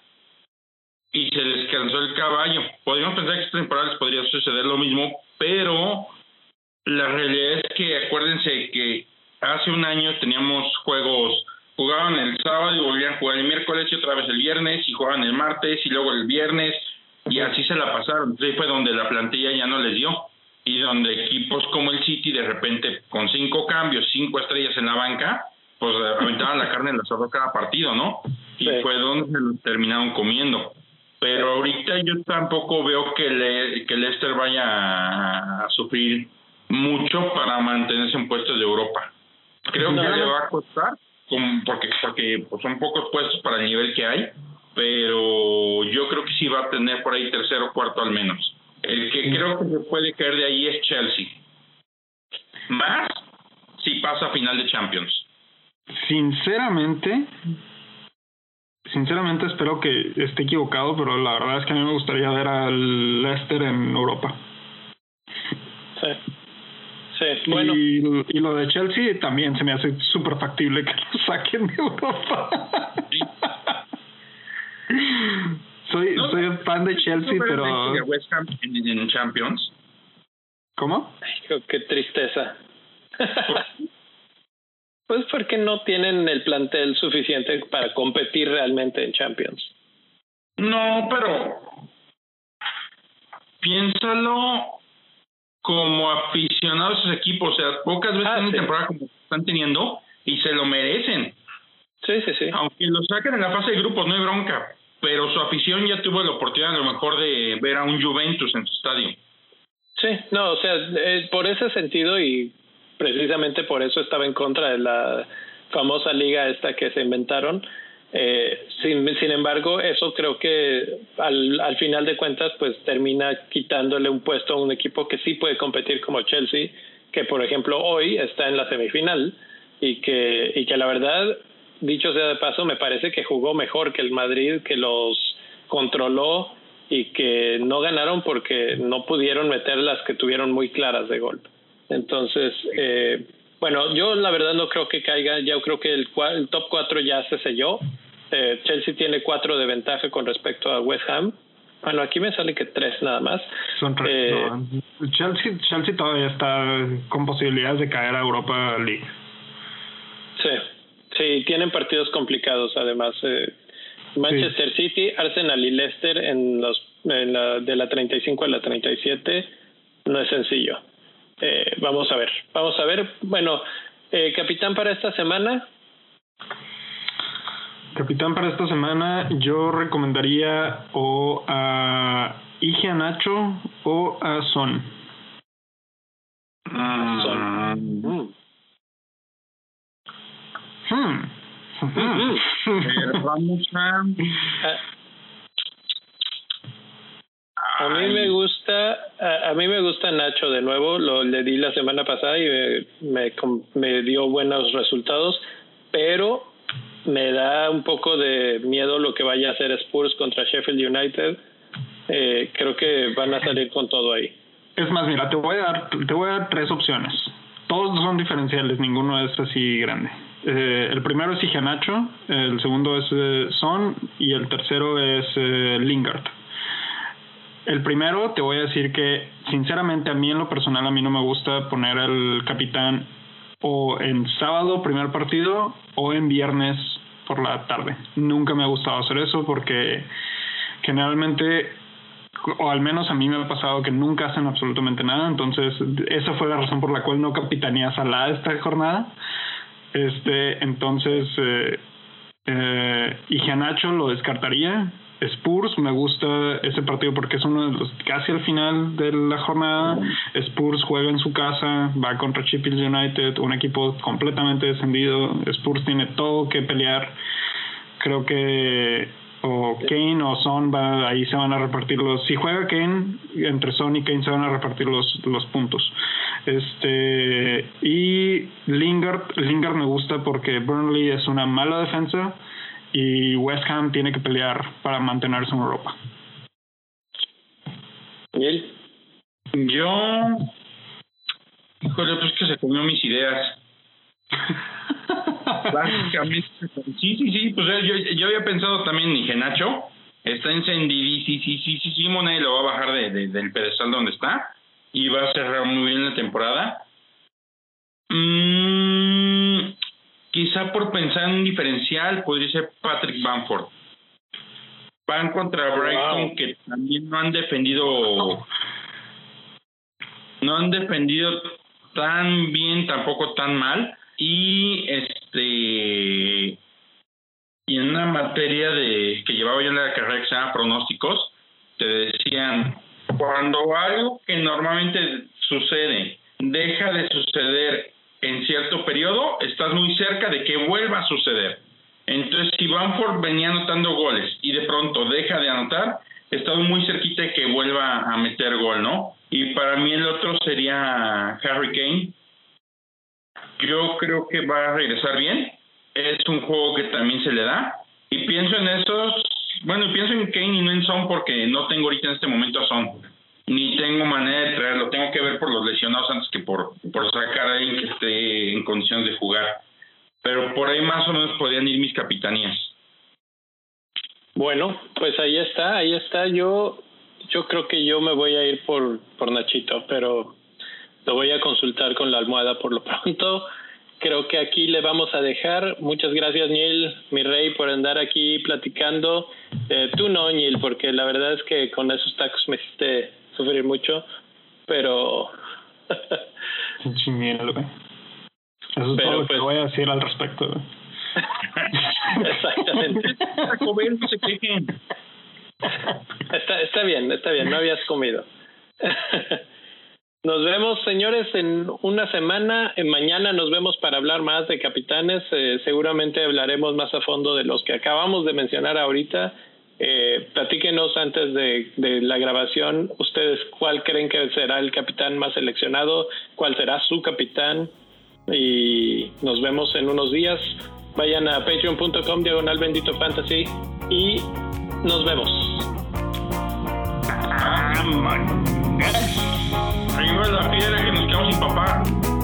y se les cansó el caballo. Podríamos pensar que esta temporada les podría suceder lo mismo, pero la realidad es que acuérdense que hace un año teníamos juegos, jugaban el sábado y volvían a jugar el miércoles y otra vez el viernes y jugaban el martes y luego el viernes y así se la pasaron. Entonces fue donde la plantilla ya no les dio y donde equipos como el City de repente con cinco cambios, cinco estrellas en la banca, pues aventaban la carne en el asador cada partido, ¿no? Y fue donde se lo terminaron comiendo. Pero ahorita yo tampoco veo que, le, que Leicester vaya a, sufrir mucho para mantenerse en puestos de Europa. Creo que le va a costar, porque, porque pues, son pocos puestos para el nivel que hay, pero yo creo que sí va a tener por ahí tercero o cuarto al menos. El que creo que se puede caer de ahí es Chelsea. Más si pasa a final de Champions. Sinceramente, sinceramente espero que esté equivocado, pero la verdad es que a mí me gustaría ver al Leicester en Europa. Sí. Sí, bueno. Y, y lo de Chelsea también se me hace súper factible que lo saquen de Europa. soy, soy fan de Chelsea, pero. West Ham en, Champions. ¿Cómo? qué tristeza. *laughs* pues porque no tienen el plantel suficiente para competir realmente en Champions. No, pero piénsalo como aficionado a esos equipos, o sea, pocas veces ah, en temporada como están teniendo y se lo merecen. Sí, sí, sí. Aunque lo saquen en la fase de grupos, no hay bronca, pero su afición ya tuvo la oportunidad a lo mejor de ver a un Juventus en su estadio. Sí, no, o sea, eh, por ese sentido y precisamente por eso estaba en contra de la famosa liga esta que se inventaron. Eh, sin, embargo, eso creo que al, al final de cuentas pues termina quitándole un puesto a un equipo que sí puede competir como Chelsea, que por ejemplo hoy está en la semifinal y que, y que la verdad, dicho sea de paso, me parece que jugó mejor que el Madrid, que los controló y que no ganaron porque no pudieron meter las que tuvieron muy claras de golpe. Entonces, eh, bueno, yo la verdad no creo que caiga, yo creo que el, el top 4 ya se selló. Eh, Chelsea tiene 4 de ventaja con respecto a West Ham. Bueno, aquí me sale que 3 nada más. Son tres. Eh, Chelsea, Chelsea todavía está con posibilidades de caer a Europa League. Sí, sí, tienen partidos complicados además. Eh, Manchester City, Arsenal y Leicester en los en la, de la 35 a la 37 no es sencillo. Eh, vamos a ver, vamos a ver. Bueno, eh, capitán para esta semana. Capitán para esta semana, yo recomendaría o a Ige Nacho o a Son. Son. Mm. *laughs* Hmm. Hmm. A... Mí me gusta, a, mí me gusta Nacho de nuevo, lo le di la semana pasada y me, me, dio buenos resultados, pero me da un poco de miedo lo que vaya a hacer Spurs contra Sheffield United. Eh, creo que van a salir con todo ahí. Es más, mira, te voy a dar, te voy a dar tres opciones. Todos son diferenciales, ninguno es así grande. Eh, el primero es Nacho, el segundo es eh, Son y el tercero es eh, Lingard. El primero, te voy a decir que sinceramente a mí en lo personal a mí no me gusta poner al capitán o en sábado primer partido o en viernes por la tarde. Nunca me ha gustado hacer eso porque generalmente o al menos a mí me ha pasado que nunca hacen absolutamente nada, entonces esa fue la razón por la cual no capitaneé a Salah esta jornada. Este, entonces eh, eh, y Gianacho lo descartaría Spurs, me gusta ese partido porque es uno de los casi al final de la jornada. Spurs juega en su casa, va contra Sheffield United, un equipo completamente descendido. Spurs tiene todo que pelear. Creo que o Kane o Son va, ahí se van a repartir los. Si juega Kane, entre Son y Kane se van a repartir los, los puntos. Este y Lingard, Lingard me gusta porque Burnley es una mala defensa y West Ham tiene que pelear para mantenerse en Europa. ¿Y él? Yo, híjole, pues que se comió mis ideas. *laughs* Básicamente, sí, sí, sí, pues yo, yo había pensado también en Genacho, está encendidísimo, nadie lo va a bajar de, del pedestal donde está y va a cerrar muy bien la temporada. Mm, Quizá por pensar en un diferencial podría ser Patrick Bamford. Van contra Brighton que también no han defendido no han defendido tan bien, tampoco tan mal y este este y en una materia de que llevaba yo en la carrera que se llama pronósticos, te decían, cuando algo que normalmente sucede deja de suceder en cierto periodo, estás muy cerca de que vuelva a suceder. Entonces, si Banford venía anotando goles y de pronto deja de anotar, estás muy cerquita de que vuelva a meter gol, ¿no? Y para mí el otro sería Harry Kane. Yo creo que va a regresar bien. Es un juego que también se le da. Y pienso en esos, bueno, pienso en Kane y no en Son porque no tengo ahorita en este momento a Son. Ni tengo manera de traerlo. Tengo que ver por los lesionados antes que por, por sacar a alguien que esté en condiciones de jugar. Pero por ahí más o menos podrían ir mis capitanías. Bueno, pues ahí está, ahí está. Yo, yo creo que yo me voy a ir por, por Nachito, pero lo voy a consultar con la almohada por lo *laughs* pronto. Creo que aquí le vamos a dejar. Muchas gracias, Neil, mi rey, por andar aquí platicando. Eh, tú no, Neil, porque la verdad es que con esos tacos me hiciste sufrir mucho, pero... Eso es todo lo que pues voy a decir al respecto. *laughs* Exactamente. Está, está bien, está bien, no habías comido. Nos vemos, señores, en una semana. En mañana nos vemos para hablar más de capitanes. Eh, seguramente hablaremos más a fondo de los que acabamos de mencionar ahorita. Eh, platíquenos antes de, la grabación, ustedes cuál creen que será el capitán más seleccionado, cuál será su capitán. Y nos vemos en unos días. Vayan a patreon.com diagonal bendito fantasy y nos vemos. Ah, piedra que quedamos